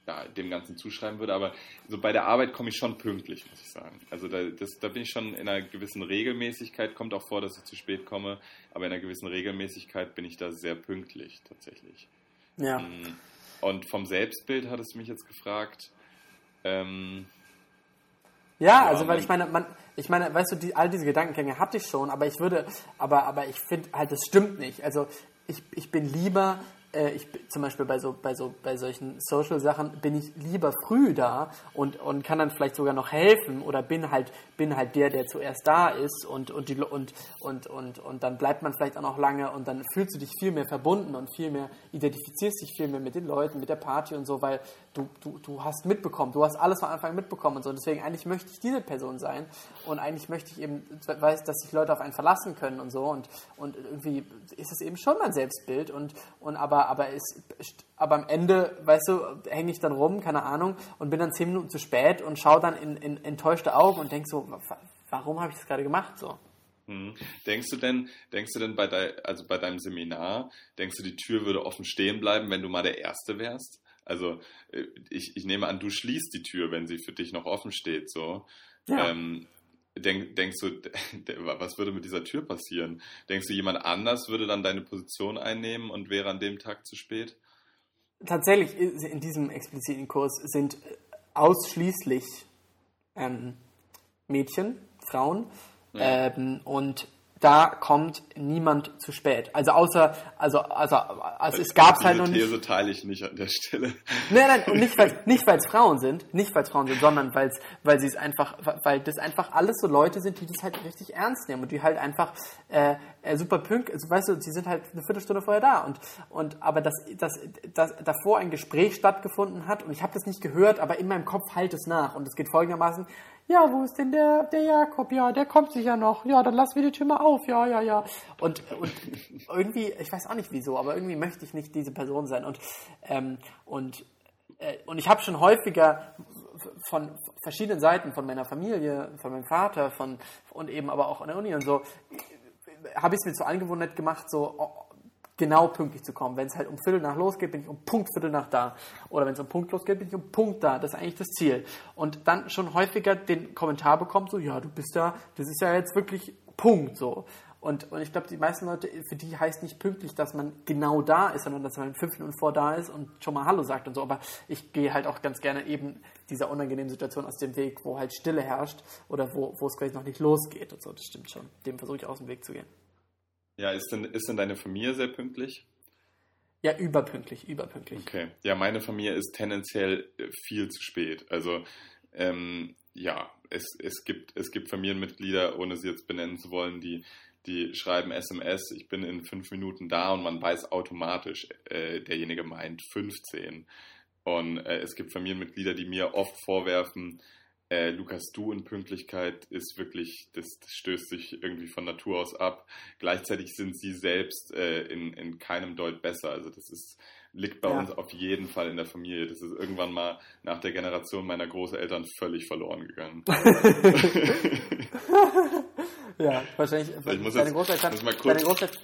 ja, dem Ganzen zuschreiben würde. Aber so bei der Arbeit komme ich schon pünktlich, muss ich sagen. Also da, das, da bin ich schon in einer gewissen Regelmäßigkeit. Kommt auch vor, dass ich zu spät komme, aber in einer gewissen Regelmäßigkeit bin ich da sehr pünktlich tatsächlich. Ja. Mm, und vom Selbstbild hat es mich jetzt gefragt. Ähm, ja, ja, also weil ich meine, man, ich meine, weißt du, die, all diese Gedankengänge hatte ich schon, aber ich würde, aber, aber ich finde halt, das stimmt nicht. Also ich, ich bin lieber äh, ich zum Beispiel bei so bei so bei solchen Social Sachen bin ich lieber früh da und, und kann dann vielleicht sogar noch helfen oder bin halt bin halt der, der zuerst da ist und und die und und und und dann bleibt man vielleicht auch noch lange und dann fühlst du dich viel mehr verbunden und viel mehr identifizierst dich viel mehr mit den Leuten, mit der Party und so, weil du du du hast mitbekommen, du hast alles von Anfang mitbekommen und so. Deswegen eigentlich möchte ich diese Person sein und eigentlich möchte ich eben weiß, dass sich Leute auf einen verlassen können und so und und irgendwie ist es eben schon mein Selbstbild und und aber aber, ist, aber am Ende, weißt du, hänge ich dann rum, keine Ahnung, und bin dann zehn Minuten zu spät und schaue dann in, in enttäuschte Augen und denke so, warum habe ich das gerade gemacht so? Hm. Denkst du denn, denkst du denn bei, dein, also bei deinem Seminar, denkst du, die Tür würde offen stehen bleiben, wenn du mal der Erste wärst? Also äh, ich, ich nehme an, du schließt die Tür, wenn sie für dich noch offen steht, so. Ja. Ähm, Denk, denkst du, was würde mit dieser Tür passieren? Denkst du, jemand anders würde dann deine Position einnehmen und wäre an dem Tag zu spät? Tatsächlich in diesem expliziten Kurs sind ausschließlich ähm, Mädchen, Frauen. Ähm, und da kommt niemand zu spät. Also außer, also, also, also es gab halt noch nicht. These teile ich nicht an der Stelle. Nein, nein, nicht, weil nicht weil es Frauen sind, nicht weil es Frauen sind, sondern weil's, weil sie es einfach, weil das einfach alles so Leute sind, die das halt richtig ernst nehmen und die halt einfach äh, äh, super pünktlich, also, weißt du, sie sind halt eine Viertelstunde vorher da und, und aber dass, dass, dass davor ein Gespräch stattgefunden hat und ich habe das nicht gehört, aber in meinem Kopf halt es nach und es geht folgendermaßen, ja, wo ist denn der, der Jakob? Ja, der kommt sicher noch. Ja, dann lassen wir die Tür mal auf. Ja, ja, ja. Und, und irgendwie, ich weiß auch nicht wieso, aber irgendwie möchte ich nicht diese Person sein. Und, ähm, und, äh, und ich habe schon häufiger von verschiedenen Seiten, von meiner Familie, von meinem Vater, von, und eben aber auch an der Uni und so, habe ich es mir zur Angewohnheit gemacht, so genau pünktlich zu kommen. Wenn es halt um Viertel nach losgeht, bin ich um Punkt Viertel nach da. Oder wenn es um Punkt losgeht, bin ich um Punkt da. Das ist eigentlich das Ziel. Und dann schon häufiger den Kommentar bekommt, so, ja, du bist da, das ist ja jetzt wirklich Punkt, so. Und, und ich glaube, die meisten Leute, für die heißt nicht pünktlich, dass man genau da ist, sondern dass man fünf Minuten vor da ist und schon mal Hallo sagt und so. Aber ich gehe halt auch ganz gerne eben dieser unangenehmen Situation aus dem Weg, wo halt Stille herrscht oder wo, wo es quasi noch nicht losgeht und so. Das stimmt schon. Dem versuche ich aus dem Weg zu gehen. Ja, ist denn, ist denn deine Familie sehr pünktlich? Ja, überpünktlich, überpünktlich. Okay. Ja, meine Familie ist tendenziell äh, viel zu spät. Also, ähm, ja, es, es, gibt, es gibt Familienmitglieder, ohne sie jetzt benennen zu wollen, die, die schreiben SMS, ich bin in fünf Minuten da und man weiß automatisch, äh, derjenige meint 15. Und äh, es gibt Familienmitglieder, die mir oft vorwerfen, äh, Lukas, du in Pünktlichkeit ist wirklich, das, das, stößt sich irgendwie von Natur aus ab. Gleichzeitig sind sie selbst äh, in, in keinem Deut besser. Also das ist, liegt bei ja. uns auf jeden Fall in der Familie. Das ist irgendwann mal nach der Generation meiner Großeltern völlig verloren gegangen. ja, wahrscheinlich. Ich muss deine Großeltern. Muss mal kurz, deine Großeltern,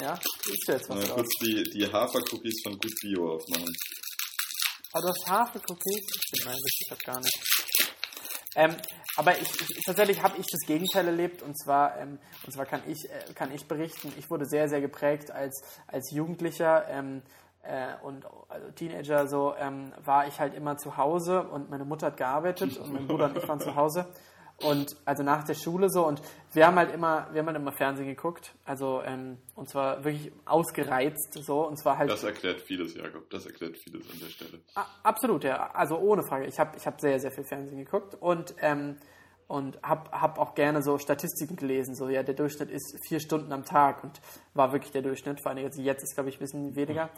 ja, ist jetzt was. Mal kurz die, die Hafercookies von Gut Bio aufmachen. Aber du hast Hafercookies? Nein, das das gar nicht. Ähm, aber ich, ich, tatsächlich habe ich das Gegenteil erlebt. Und zwar, ähm, und zwar kann ich, äh, kann ich berichten, ich wurde sehr, sehr geprägt als, als Jugendlicher ähm, äh, und also Teenager, so ähm, war ich halt immer zu Hause und meine Mutter hat gearbeitet und mein Bruder und ich waren zu Hause und also nach der Schule so und wir haben halt immer, wir haben halt immer Fernsehen geguckt, also ähm, und zwar wirklich ausgereizt so und zwar halt. Das erklärt vieles, Jakob. Das erklärt vieles an der Stelle. absolut, ja, also ohne Frage. Ich habe ich hab sehr sehr viel Fernsehen geguckt und ähm, und habe hab auch gerne so Statistiken gelesen. So, ja, der Durchschnitt ist vier Stunden am Tag und war wirklich der Durchschnitt. Vor allem jetzt, jetzt ist, glaube ich, ein bisschen weniger.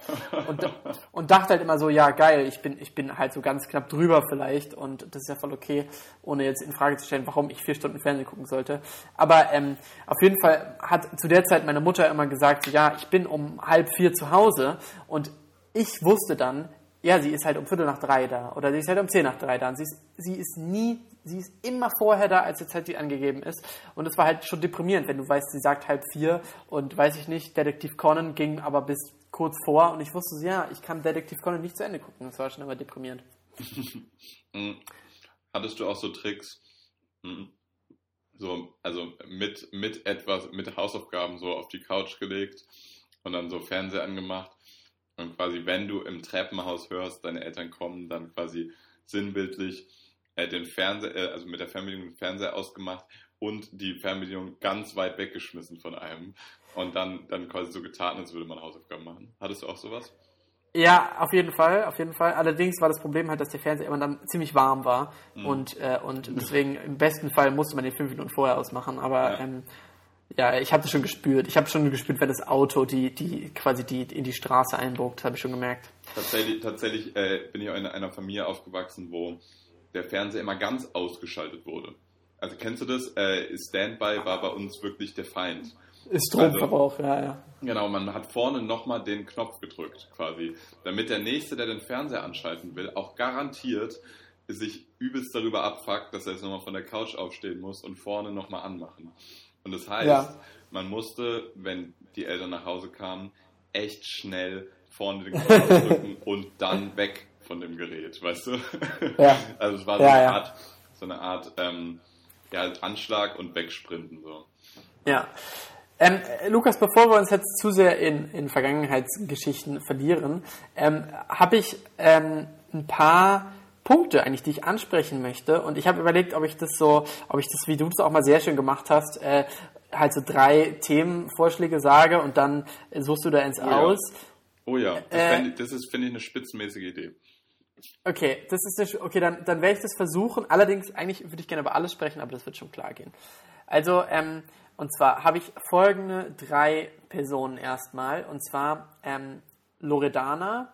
Und, und dachte halt immer so, ja, geil, ich bin, ich bin halt so ganz knapp drüber vielleicht und das ist ja voll okay, ohne jetzt in Frage zu stellen, warum ich vier Stunden Fernsehen gucken sollte. Aber ähm, auf jeden Fall hat zu der Zeit meine Mutter immer gesagt, ja, ich bin um halb vier zu Hause und ich wusste dann, ja, sie ist halt um Viertel nach drei da oder sie ist halt um zehn nach drei da und sie ist, sie ist nie, sie ist immer vorher da, als die Zeit, die angegeben ist und es war halt schon deprimierend, wenn du weißt, sie sagt halb vier und weiß ich nicht, Detektiv Conan ging aber bis kurz vor und ich wusste, ja, ich kann Detektiv Conan nicht zu Ende gucken, das war schon immer deprimierend. Hm. Hattest du auch so Tricks, hm. so, also mit, mit etwas, mit Hausaufgaben so auf die Couch gelegt und dann so Fernseher angemacht und quasi, wenn du im Treppenhaus hörst, deine Eltern kommen, dann quasi sinnbildlich äh, den Fernseher, äh, also mit der Fernbedienung den Fernseher ausgemacht und die Fernbedienung ganz weit weggeschmissen von einem. Und dann, dann quasi so getan, als würde man Hausaufgaben machen. Hattest du auch sowas? Ja, auf jeden Fall, auf jeden Fall. Allerdings war das Problem halt, dass der Fernseher immer dann ziemlich warm war mhm. und, äh, und deswegen im besten Fall musste man den fünf Minuten vorher ausmachen. Aber ja. ähm, ja, ich habe das schon gespürt. Ich habe schon gespürt, wenn das Auto die, die quasi die in die Straße einbogt, habe ich schon gemerkt. Tatsächlich, tatsächlich äh, bin ich in einer Familie aufgewachsen, wo der Fernseher immer ganz ausgeschaltet wurde. Also kennst du das? Äh, Standby war bei uns wirklich der Feind. Ist Stromverbrauch, also, ja, ja. Genau, man hat vorne nochmal den Knopf gedrückt, quasi, damit der Nächste, der den Fernseher anschalten will, auch garantiert sich übelst darüber abfuckt, dass er jetzt nochmal von der Couch aufstehen muss und vorne nochmal anmachen. Und das heißt, ja. man musste, wenn die Eltern nach Hause kamen, echt schnell vorne den Knopf drücken und dann weg von dem Gerät, weißt du? Ja. Also es war so ja, eine Art, so eine Art ähm, ja, Anschlag und Wegsprinten so. Ja. Ähm, Lukas, bevor wir uns jetzt zu sehr in, in Vergangenheitsgeschichten verlieren, ähm, habe ich ähm, ein paar Punkte eigentlich, die ich ansprechen möchte. Und ich habe überlegt, ob ich das so, ob ich das, wie du es auch mal sehr schön gemacht hast, äh, halt so drei Themenvorschläge sage und dann suchst du da eins Oh ja. aus. Oh ja, das, Äh, fänd das ist, finde ich, eine spitzenmäßige Idee. Okay, das ist okay, dann, dann werde ich das versuchen. Allerdings, eigentlich würde ich gerne über alles sprechen, aber das wird schon klar gehen. Also, ähm, und zwar habe ich folgende drei Personen erstmal. Und zwar ähm, Loredana,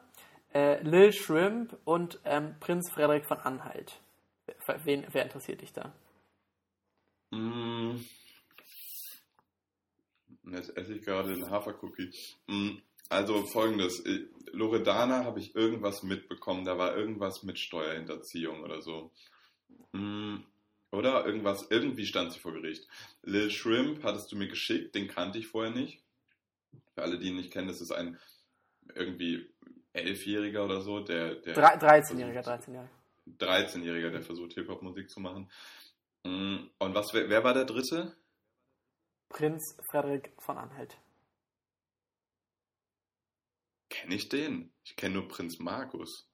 äh, Lil Shrimp und ähm, Prinz Frederik von Anhalt. Wen, wer interessiert dich da? Mm. Jetzt esse ich gerade den Hafercookie. Mm, Also folgendes, äh, Loredana habe ich irgendwas mitbekommen, da war irgendwas mit Steuerhinterziehung oder so. Mm, Oder irgendwas, irgendwie stand sie vor Gericht. Lil Shrimp hattest du mir geschickt, den kannte ich vorher nicht. Für alle, die ihn nicht kennen, das ist ein irgendwie Elfjähriger oder so, der, der Drei- 13-Jähriger, 13-Jähriger. 13-Jähriger, der versucht Hip-Hop-Musik zu machen. Mm, Und was, wer, wer war der Dritte? Prinz Frederik von Anhalt. Kenne ich den? Ich kenne nur Prinz Markus.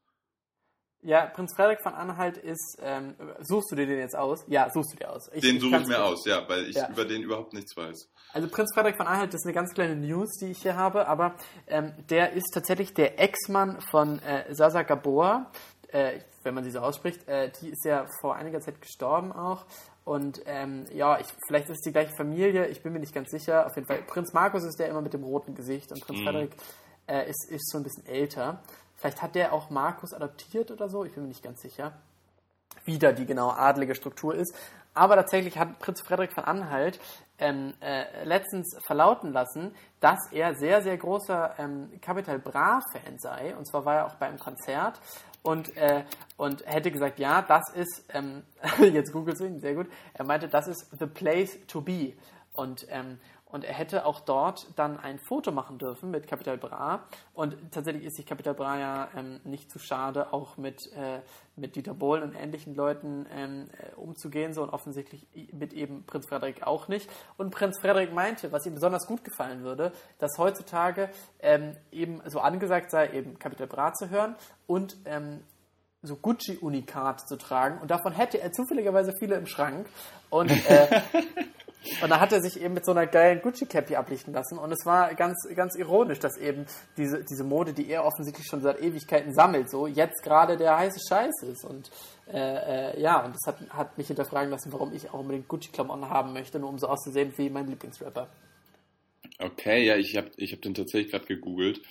Ja, Prinz Frederik von Anhalt ist, ähm, suchst du dir den jetzt aus? Ja, suchst du dir aus. den suche ich mir aus, ja, weil ich Ja. über den überhaupt nichts weiß. Also Prinz Frederik von Anhalt ist eine ganz kleine News, die ich hier habe, aber ähm, der ist tatsächlich der Ex-Mann von äh, Sasa Gabor, äh, wenn man sie so ausspricht. Äh, die ist ja vor einiger Zeit gestorben auch. Und ähm, ja, ich, vielleicht ist es die gleiche Familie, ich bin mir nicht ganz sicher. Auf jeden Fall, Prinz Markus ist der immer mit dem roten Gesicht und Prinz Mhm. Frederik äh, ist, ist so ein bisschen älter. Vielleicht hat der auch Markus adoptiert oder so, ich bin mir nicht ganz sicher wieder die genaue adlige Struktur ist. Aber tatsächlich hat Prinz Frederik von Anhalt ähm, äh, letztens verlauten lassen, dass er sehr, sehr großer ähm, Capital Bra-Fan sei. Und zwar war er auch bei einem Konzert und, äh, und hätte gesagt, ja, das ist, ähm, jetzt googelt ihn, sehr gut, er meinte, das ist the place to be. Und, ähm, und er hätte auch dort dann ein Foto machen dürfen mit Capital Bra. Und tatsächlich ist sich Capital Bra ja ähm, nicht zu schade, auch mit, äh, mit Dieter Bohlen und ähnlichen Leuten ähm, äh, umzugehen. So und offensichtlich mit eben Prinz Frederik auch nicht. Und Prinz Frederik meinte, was ihm besonders gut gefallen würde, dass heutzutage ähm, eben so angesagt sei, eben Capital Bra zu hören und ähm, so Gucci-Unikat zu tragen. Und davon hätte er zufälligerweise viele im Schrank. Und, äh, und da hat er sich eben mit so einer geilen Gucci-Cappy ablichten lassen. Und es war ganz, ganz ironisch, dass eben diese, diese Mode, die er offensichtlich schon seit Ewigkeiten sammelt, so jetzt gerade der heiße Scheiß ist. Und äh, äh, ja, und das hat, hat mich hinterfragen lassen, warum ich auch unbedingt Gucci-Klamotten haben möchte, nur um so auszusehen wie mein Lieblingsrapper. Okay, ja, ich habe ich hab den tatsächlich gerade gegoogelt.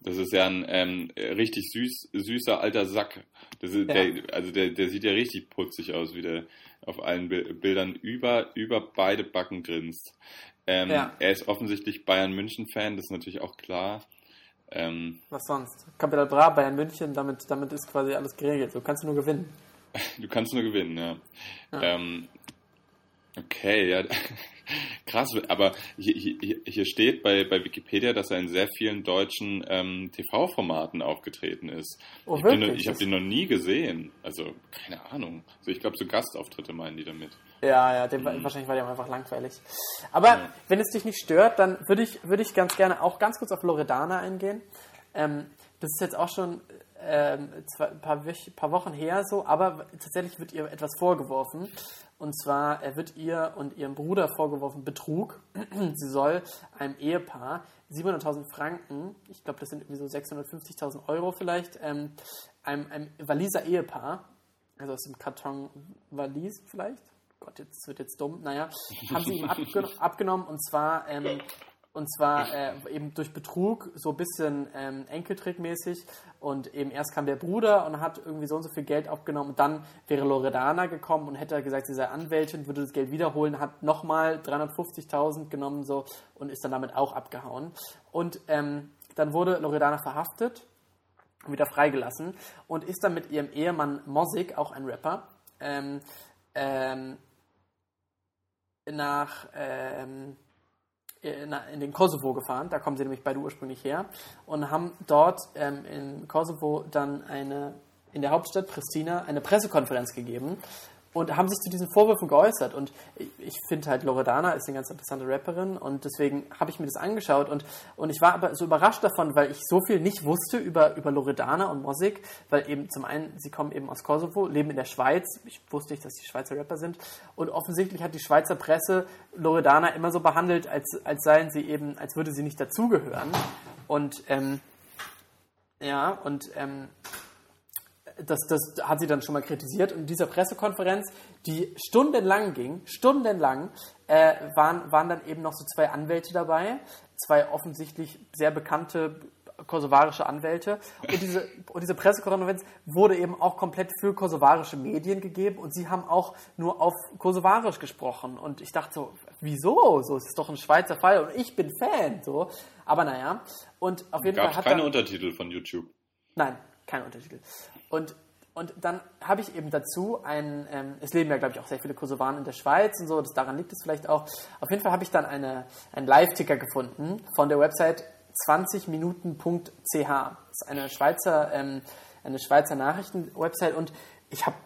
Das ist ja ein ähm, richtig süß, süßer alter Sack. Ist, Ja. der, also der, der sieht ja richtig putzig aus, wie der auf allen Bi- Bildern über, über beide Backen grinst. Ähm, Ja. Er ist offensichtlich Bayern-München-Fan, das ist natürlich auch klar. Ähm, Was sonst? Capital Bra, Bayern München, damit, damit ist quasi alles geregelt. So kannst du nur gewinnen. du kannst nur gewinnen, ja. Ja. Ähm, okay, ja. Krass, aber hier, hier, hier steht bei, bei Wikipedia, dass er in sehr vielen deutschen ähm, TV-Formaten aufgetreten ist. Oh, ich wirklich? ich habe den noch nie gesehen. Also, keine Ahnung. Also, ich glaube, so Gastauftritte meinen die damit. Ja, ja, dem, war- wahrscheinlich war der einfach langweilig. Aber Ja. wenn es dich nicht stört, dann würde ich, würde ich ganz gerne auch ganz kurz auf Loredana eingehen. Ähm, das ist jetzt auch schon ähm, zwei, ein paar, paar Wochen her so, aber tatsächlich wird ihr etwas vorgeworfen. Und zwar wird ihr und ihrem Bruder vorgeworfen Betrug. Sie soll einem Ehepaar 700.000 Franken, ich glaube, das sind irgendwie so 650.000 Euro vielleicht, ähm, einem, einem Waliser Ehepaar, also aus dem Karton Wallis vielleicht, Gott, jetzt wird jetzt dumm, naja, haben sie ihm abgen abgenommen und zwar, ähm, und zwar äh, eben durch Betrug, so ein bisschen ähm, Enkeltrickmäßig. Und eben erst kam der Bruder und hat irgendwie so und so viel Geld abgenommen und dann wäre Loredana gekommen und hätte gesagt, sie sei Anwältin, würde das Geld wiederholen, hat nochmal 350.000 genommen so und ist dann damit auch abgehauen. Und ähm, dann wurde Loredana verhaftet wieder freigelassen und ist dann mit ihrem Ehemann Mosik, auch ein Rapper, ähm, ähm, nach ähm, in in den Kosovo gefahren, da kommen sie nämlich beide ursprünglich her und haben dort ähm, in Kosovo dann eine in der Hauptstadt Pristina eine Pressekonferenz gegeben und haben sich zu diesen Vorwürfen geäußert. Und ich, finde halt, Loredana ist eine ganz interessante Rapperin und deswegen habe ich mir das angeschaut und, und ich war aber so überrascht davon, weil ich so viel nicht wusste über, über Loredana und Musik, weil eben zum einen, sie kommen eben aus Kosovo, leben in der Schweiz. Ich wusste nicht, dass die Schweizer Rapper sind. Und offensichtlich hat die Schweizer Presse Loredana immer so behandelt, als, als seien sie eben, als würde sie nicht dazugehören. Und ähm, ja, und ähm, das, das hat sie dann schon mal kritisiert. Und in dieser Pressekonferenz, die stundenlang ging, stundenlang, äh, waren, waren dann eben noch so zwei Anwälte dabei, zwei offensichtlich sehr bekannte kosovarische Anwälte. Und diese, und diese Pressekonferenz wurde eben auch komplett für kosovarische Medien gegeben und sie haben auch nur auf kosovarisch gesprochen. Und ich dachte so, wieso? So, es ist doch ein Schweizer Fall und ich bin Fan. So. Aber naja. Und auf jeden Gab Fall hat keine dann, Untertitel von YouTube. Nein, kein Untertitel. Und, und dann habe ich eben dazu ein, ähm, es leben ja, glaube ich, auch sehr viele Kosovaren in der Schweiz und so, das, daran liegt es vielleicht auch. Auf jeden Fall habe ich dann eine, einen Live-Ticker gefunden von der Website 20minuten.ch. Das ist eine Schweizer, ähm, eine Schweizer Nachrichten-Website und ich habe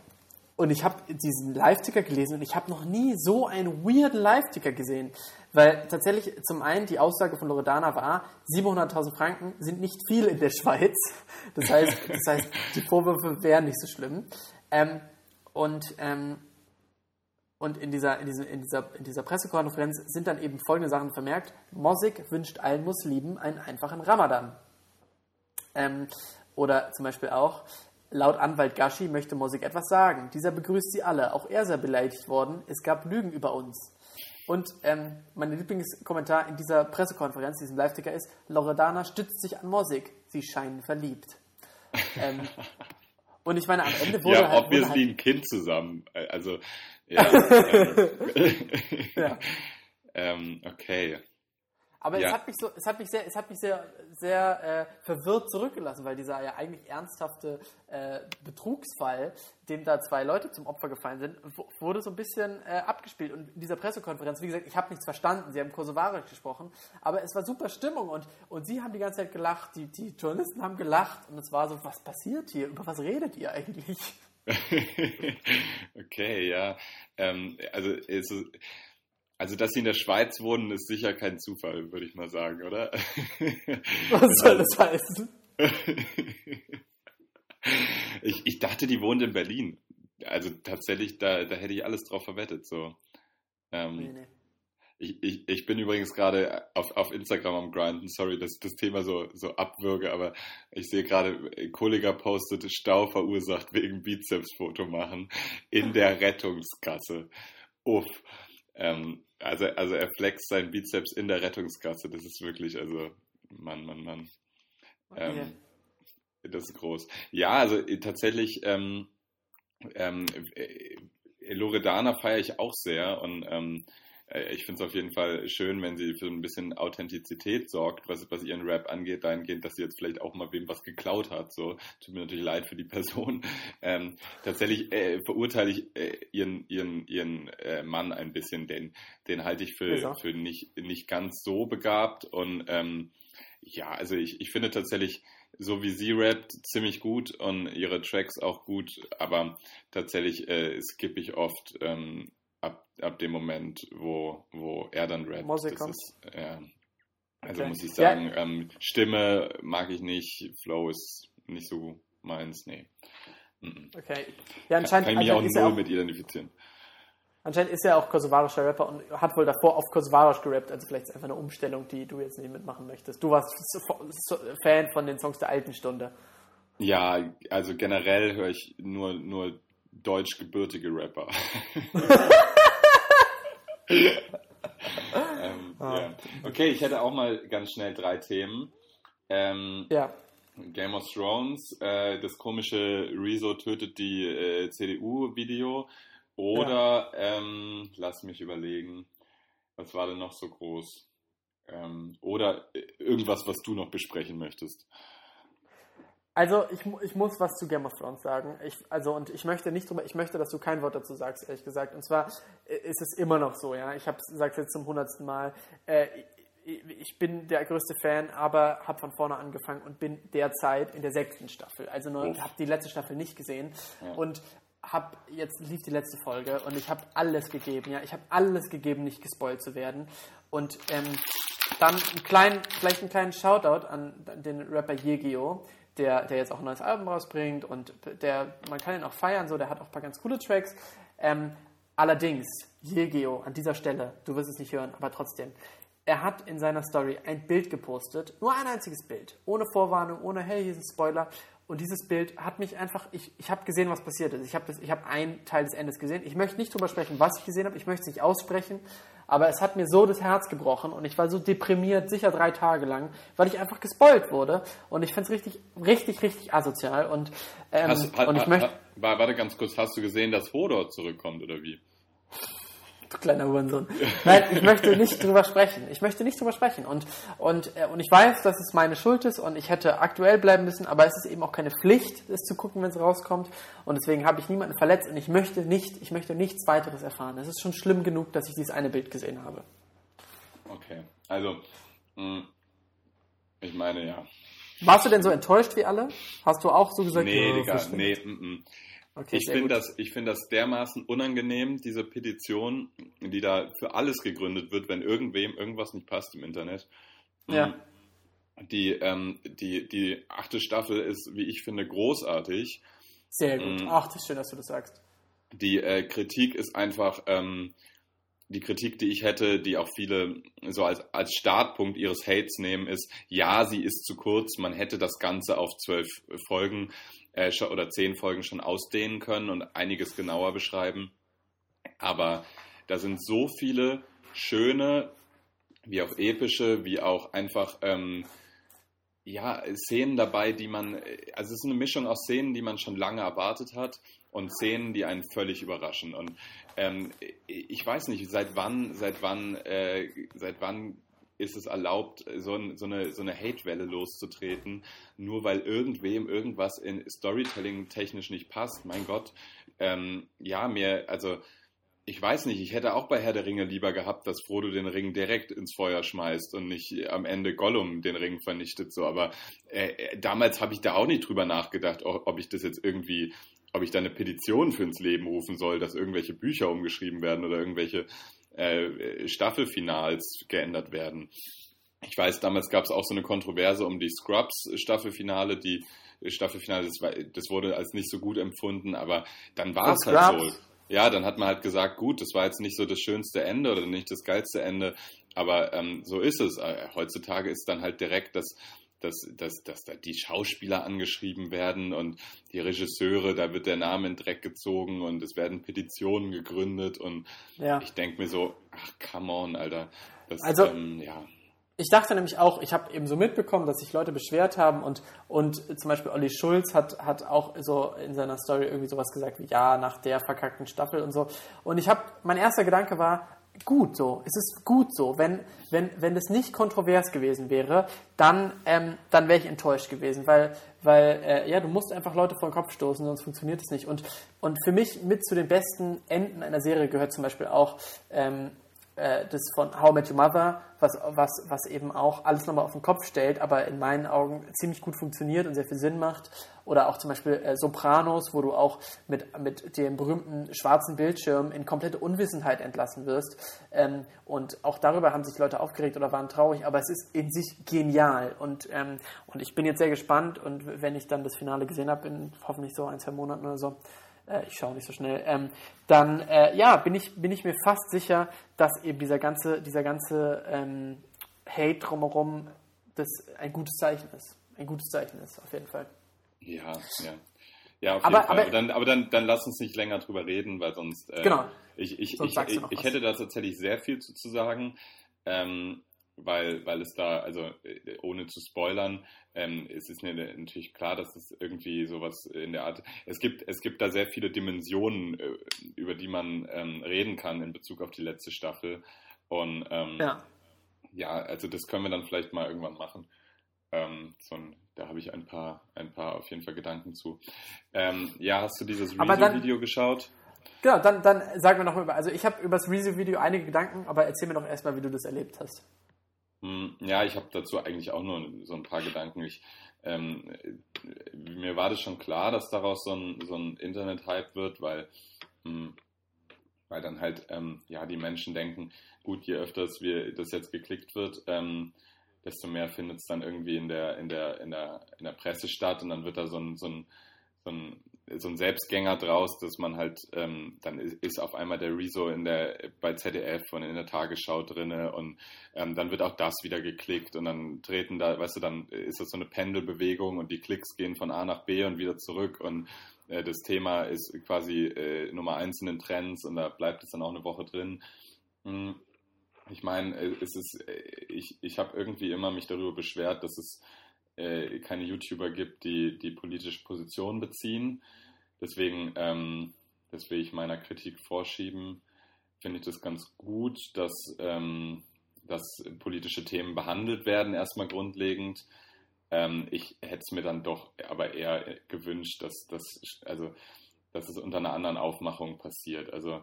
und ich habe diesen Live-Ticker gelesen und ich habe noch nie so einen weirden Live-Ticker gesehen. Weil tatsächlich zum einen die Aussage von Loredana war, 700.000 Franken sind nicht viel in der Schweiz. Das heißt, das heißt die Vorwürfe wären nicht so schlimm. Ähm, und ähm, und in dieser, in, diesem, in, dieser, in dieser Pressekonferenz sind dann eben folgende Sachen vermerkt. Mosik wünscht allen Muslimen einen einfachen Ramadan. Ähm, oder zum Beispiel auch, Laut Anwalt Gashi möchte Mosik etwas sagen. Dieser begrüßt sie alle. Auch er sei beleidigt worden. Es gab Lügen über uns. Und ähm, mein Lieblingskommentar in dieser Pressekonferenz, diesem Live-Ticker ist, Loredana stützt sich an Mosik. Sie scheinen verliebt. ähm, und ich meine, am Ende wurde ja, halt... obviously Wurde halt ein Kind zusammen. Also, ja. ja. ähm, okay. Aber Ja. es hat mich so, es hat mich sehr, es hat mich sehr, sehr äh, verwirrt zurückgelassen, weil dieser ja eigentlich ernsthafte äh, Betrugsfall, dem da zwei Leute zum Opfer gefallen sind, wurde so ein bisschen äh, abgespielt. Und in dieser Pressekonferenz, wie gesagt, ich habe nichts verstanden. Sie haben Kosovarisch gesprochen, aber es war super Stimmung und und sie haben die ganze Zeit gelacht, die die Journalisten haben gelacht und es war so, was passiert hier? Über was redet ihr eigentlich? okay, ja. Ähm, also, es ist, also, dass sie in der Schweiz wohnen, ist sicher kein Zufall, würde ich mal sagen, oder? Was soll das heißen? ich, ich dachte, die wohnt in Berlin. Also tatsächlich, da, da hätte ich alles drauf verwettet. So. Ähm, Nee, nee. ich, ich, ich bin übrigens gerade auf, auf Instagram am Grinden. Sorry, dass ich das Thema so, so abwürge, aber ich sehe gerade, Kollega postet Stau verursacht wegen Bizepsfoto machen in der Rettungsgasse. Uff. Ähm, also, also er flext seinen Bizeps in der Rettungsgasse. Das ist wirklich, also, Mann, Mann, Mann. Okay. Ähm, das ist groß. Ja, also äh, tatsächlich, ähm, ähm, äh, Loredana feiere ich auch sehr und ähm, äh, ich finde es auf jeden Fall schön, wenn sie für ein bisschen Authentizität sorgt, was, was ihren Rap angeht, dahingehend, dass sie jetzt vielleicht auch mal wem was geklaut hat. So, tut mir natürlich leid für die Person. Ähm, tatsächlich äh, verurteile ich äh, ihren, ihren, ihren äh, Mann ein bisschen, den, den halte ich für, Wieso? für nicht, nicht ganz so begabt und ähm, ja, also ich, ich finde tatsächlich, so wie sie rappt, ziemlich gut und ihre Tracks auch gut, aber tatsächlich äh, skippe ich oft ähm, ab, dem Moment, wo, wo er dann rappt. Musik Das kommt. ist, äh, also Okay. muss ich Ja. sagen, ähm, Stimme mag ich nicht, Flow ist nicht so meins, nee. Mhm. Okay. Ja, anscheinend, Kann ich mich auch anscheinend, ist null auch, mit identifizieren. anscheinend ist er auch kosovarischer Rapper und hat wohl davor auf kosovarisch gerappt. Also vielleicht ist einfach eine Umstellung, die du jetzt nicht mitmachen möchtest. Du warst Fan von den Songs der alten Stunde. Ja, also generell höre ich nur, nur deutschgebürtige Rapper. ähm, ja. Okay, ich hätte auch mal ganz schnell drei Themen. Ähm, Ja. Game of Thrones, äh, das komische Rezo tötet die äh, CDU-Video oder ähm, lass mich überlegen, was war denn noch so groß? Ähm, oder äh, irgendwas, was du noch besprechen möchtest. Also ich, ich muss was zu Game of Thrones sagen. Ich, also und ich möchte nicht drüber, ich möchte, dass du kein Wort dazu sagst, ehrlich gesagt. Und zwar äh, ist es immer noch so, ja. Ich habe es jetzt zum hundertsten Mal. Äh, ich, bin der größte Fan, aber habe von vorne angefangen und bin derzeit in der sechsten Staffel. Also nur habe die letzte Staffel nicht gesehen Ja. und habe jetzt lief die letzte Folge und ich habe alles gegeben, ja, ich habe alles gegeben, nicht gespoilt zu werden. Und ähm, dann einen kleinen, vielleicht einen kleinen Shoutout an den Rapper Yegio, der, der jetzt auch ein neues Album rausbringt und der, man kann ihn auch feiern, so, der hat auch ein paar ganz coole Tracks. Ähm, allerdings, Yegio, an dieser Stelle, du wirst es nicht hören, aber trotzdem, er hat in seiner Story ein Bild gepostet, nur ein einziges Bild, ohne Vorwarnung, ohne, hey, hier ist ein Spoiler. Und dieses Bild hat mich einfach, ich, ich habe gesehen, was passiert ist. Ich habe hab einen Teil des Endes gesehen. Ich möchte nicht drüber sprechen, was ich gesehen habe. Ich möchte es nicht aussprechen. Aber es hat mir so das Herz gebrochen und ich war so deprimiert, sicher drei Tage lang, weil ich einfach gespoilt wurde. Und ich finde es richtig, richtig, richtig asozial. Und, ähm, hast, und ich möchte. Warte ganz kurz, hast du gesehen, dass Hodor zurückkommt oder wie? Du kleiner Hurensohn. Nein, ich möchte nicht drüber sprechen. Ich möchte nicht drüber sprechen. Und, und, äh, und ich weiß, dass es meine Schuld ist und ich hätte aktuell bleiben müssen, aber es ist eben auch keine Pflicht, es zu gucken, wenn es rauskommt. Und deswegen habe ich niemanden verletzt und ich möchte nicht, ich möchte nichts weiteres erfahren. Es ist schon schlimm genug, dass ich dieses eine Bild gesehen habe. Okay, also, mh, hm, ich meine, ja. Warst du denn so enttäuscht wie alle? Hast du auch so gesagt? Nee, Digga, nee, m -m. Okay, ich finde das, find das dermaßen unangenehm, diese Petition, die da für alles gegründet wird, wenn irgendwem irgendwas nicht passt im Internet. Ja. Die, ähm, die, die achte Staffel ist, wie ich finde, großartig. Sehr gut. Mm. Ach, das ist schön, dass du das sagst. Die äh, Kritik ist einfach, ähm, die Kritik, die ich hätte, die auch viele so als, als Startpunkt ihres Hates nehmen, ist, ja, sie ist zu kurz, man hätte das Ganze auf zwölf Folgen äh, oder zehn Folgen schon ausdehnen können und einiges genauer beschreiben. Aber da sind so viele schöne, wie auch epische, wie auch einfach ähm, ja, Szenen dabei, die man, also es ist eine Mischung aus Szenen, die man schon lange erwartet hat und Szenen, die einen völlig überraschen. Und ähm, ich weiß nicht, seit wann, seit wann, äh, seit wann ist es erlaubt, so, so eine, so eine Hate-Welle loszutreten, nur weil irgendwem irgendwas in Storytelling technisch nicht passt. Mein Gott, ähm, ja, mir, also ich weiß nicht, ich hätte auch bei Herr der Ringe lieber gehabt, dass Frodo den Ring direkt ins Feuer schmeißt und nicht am Ende Gollum den Ring vernichtet. So, aber äh, äh damals habe ich da auch nicht drüber nachgedacht, ob ich das jetzt irgendwie, ob ich da eine Petition für ins Leben rufen soll, dass irgendwelche Bücher umgeschrieben werden oder irgendwelche äh, Staffelfinals geändert werden. Ich weiß, damals gab es auch so eine Kontroverse um die Scrubs-Staffelfinale, die Staffelfinale, das, war, das, wurde als nicht so gut empfunden, aber dann war es halt so. Ja, dann hat man halt gesagt, gut, das war jetzt nicht so das schönste Ende oder nicht das geilste Ende, aber ähm, so ist es. Äh, heutzutage ist dann halt direkt das dass, dass, dass da die Schauspieler angeschrieben werden und die Regisseure, da wird der Name in Dreck gezogen und es werden Petitionen gegründet und ja. ich denke mir so, ach come on, Alter. Das, also, ähm, ja. Ich dachte nämlich auch, ich habe eben so mitbekommen, dass sich Leute beschwert haben und, und zum Beispiel Olli Schulz hat, hat auch so in seiner Story irgendwie sowas gesagt wie, ja, nach der verkackten Staffel und so. Und ich habe, mein erster Gedanke war, gut so. Es ist gut so. Wenn, wenn, wenn das nicht kontrovers gewesen wäre, dann, ähm, dann wäre ich enttäuscht gewesen, weil, weil äh, ja, du musst einfach Leute vor den Kopf stoßen, sonst funktioniert es nicht. Und, und für mich mit zu den besten Enden einer Serie gehört zum Beispiel auch ähm, äh, das von How Met Your Mother, was, was, was eben auch alles nochmal auf den Kopf stellt, aber in meinen Augen ziemlich gut funktioniert und sehr viel Sinn macht. Oder auch zum Beispiel äh, Sopranos, wo du auch mit, mit dem berühmten schwarzen Bildschirm in komplette Unwissenheit entlassen wirst. Ähm, und auch darüber haben sich Leute aufgeregt oder waren traurig, aber es ist in sich genial. Und, ähm, und ich bin jetzt sehr gespannt und wenn ich dann das Finale gesehen habe, in hoffentlich so ein, zwei Monaten oder so, äh, ich schaue nicht so schnell, ähm, dann äh, ja, bin ich, bin ich mir fast sicher, dass eben dieser ganze, dieser ganze ähm, Hate drumherum das ein gutes Zeichen ist. Ein gutes Zeichen ist, auf jeden Fall. Ja, ja. Ja, auf aber, jeden Fall. Aber, dann, aber dann, dann lass uns nicht länger drüber reden, weil sonst. Äh, genau. Ich, ich, ich, ich, ich hätte da tatsächlich sehr viel zu, zu sagen. Ähm, weil, weil es da, also äh, ohne zu spoilern, ähm, es ist mir natürlich klar, dass es irgendwie sowas in der Art, es gibt, es gibt da sehr viele Dimensionen, äh, über die man ähm, reden kann in Bezug auf die letzte Staffel. Und ähm, ja. ja, also das können wir dann vielleicht mal irgendwann machen. Ähm, so ein, da habe ich ein paar, ein paar auf jeden Fall Gedanken zu. Ähm, ja, hast du dieses Review-Video geschaut? Genau, dann, dann sagen wir noch mal, also ich habe über das Review-Video einige Gedanken, aber erzähl mir doch erstmal, wie du das erlebt hast. Hm, ja, ich habe dazu eigentlich auch nur so ein paar Gedanken. Ich, ähm, mir war das schon klar, dass daraus so ein, so ein Internet-Hype wird, weil, mh, hm, weil dann halt ähm, ja, die Menschen denken, gut, je öfters wir das jetzt geklickt wird, ähm, desto mehr findet es dann irgendwie in der, in, der, in, der, in der Presse statt und dann wird da so ein, so ein, so ein so ein Selbstgänger draus, dass man halt, ähm, dann ist, ist, auf einmal der Rezo in der, bei ZDF und in der Tagesschau drinne und ähm, dann wird auch das wieder geklickt und dann treten da, weißt du, dann ist das so eine Pendelbewegung und die Klicks gehen von A nach B und wieder zurück und äh, das Thema ist quasi äh, Nummer eins in den Trends und da bleibt es dann auch eine Woche drin. Hm. Ich meine, äh, es ist, äh, ich, ich habe irgendwie immer mich darüber beschwert, dass es äh, keine YouTuber gibt, die die politische Position beziehen. Deswegen, ähm, das will ich meiner Kritik vorschieben, finde ich das ganz gut, dass, ähm, dass politische Themen behandelt werden, erstmal grundlegend. Ähm, ich hätte es mir dann doch aber eher gewünscht, dass, dass, also, dass es unter einer anderen Aufmachung passiert. Also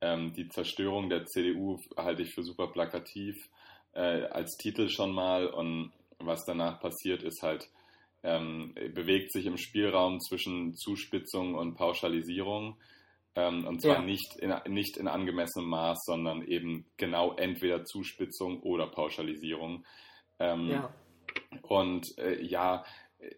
ähm, die Zerstörung der CDU halte ich für super plakativ äh, als Titel schon mal und was danach passiert, ist halt, ähm, bewegt sich im Spielraum zwischen Zuspitzung und Pauschalisierung. Ähm, und zwar ja. nicht, in, nicht in angemessenem Maß, sondern eben genau entweder Zuspitzung oder Pauschalisierung. Ähm, ja. Und äh, ja,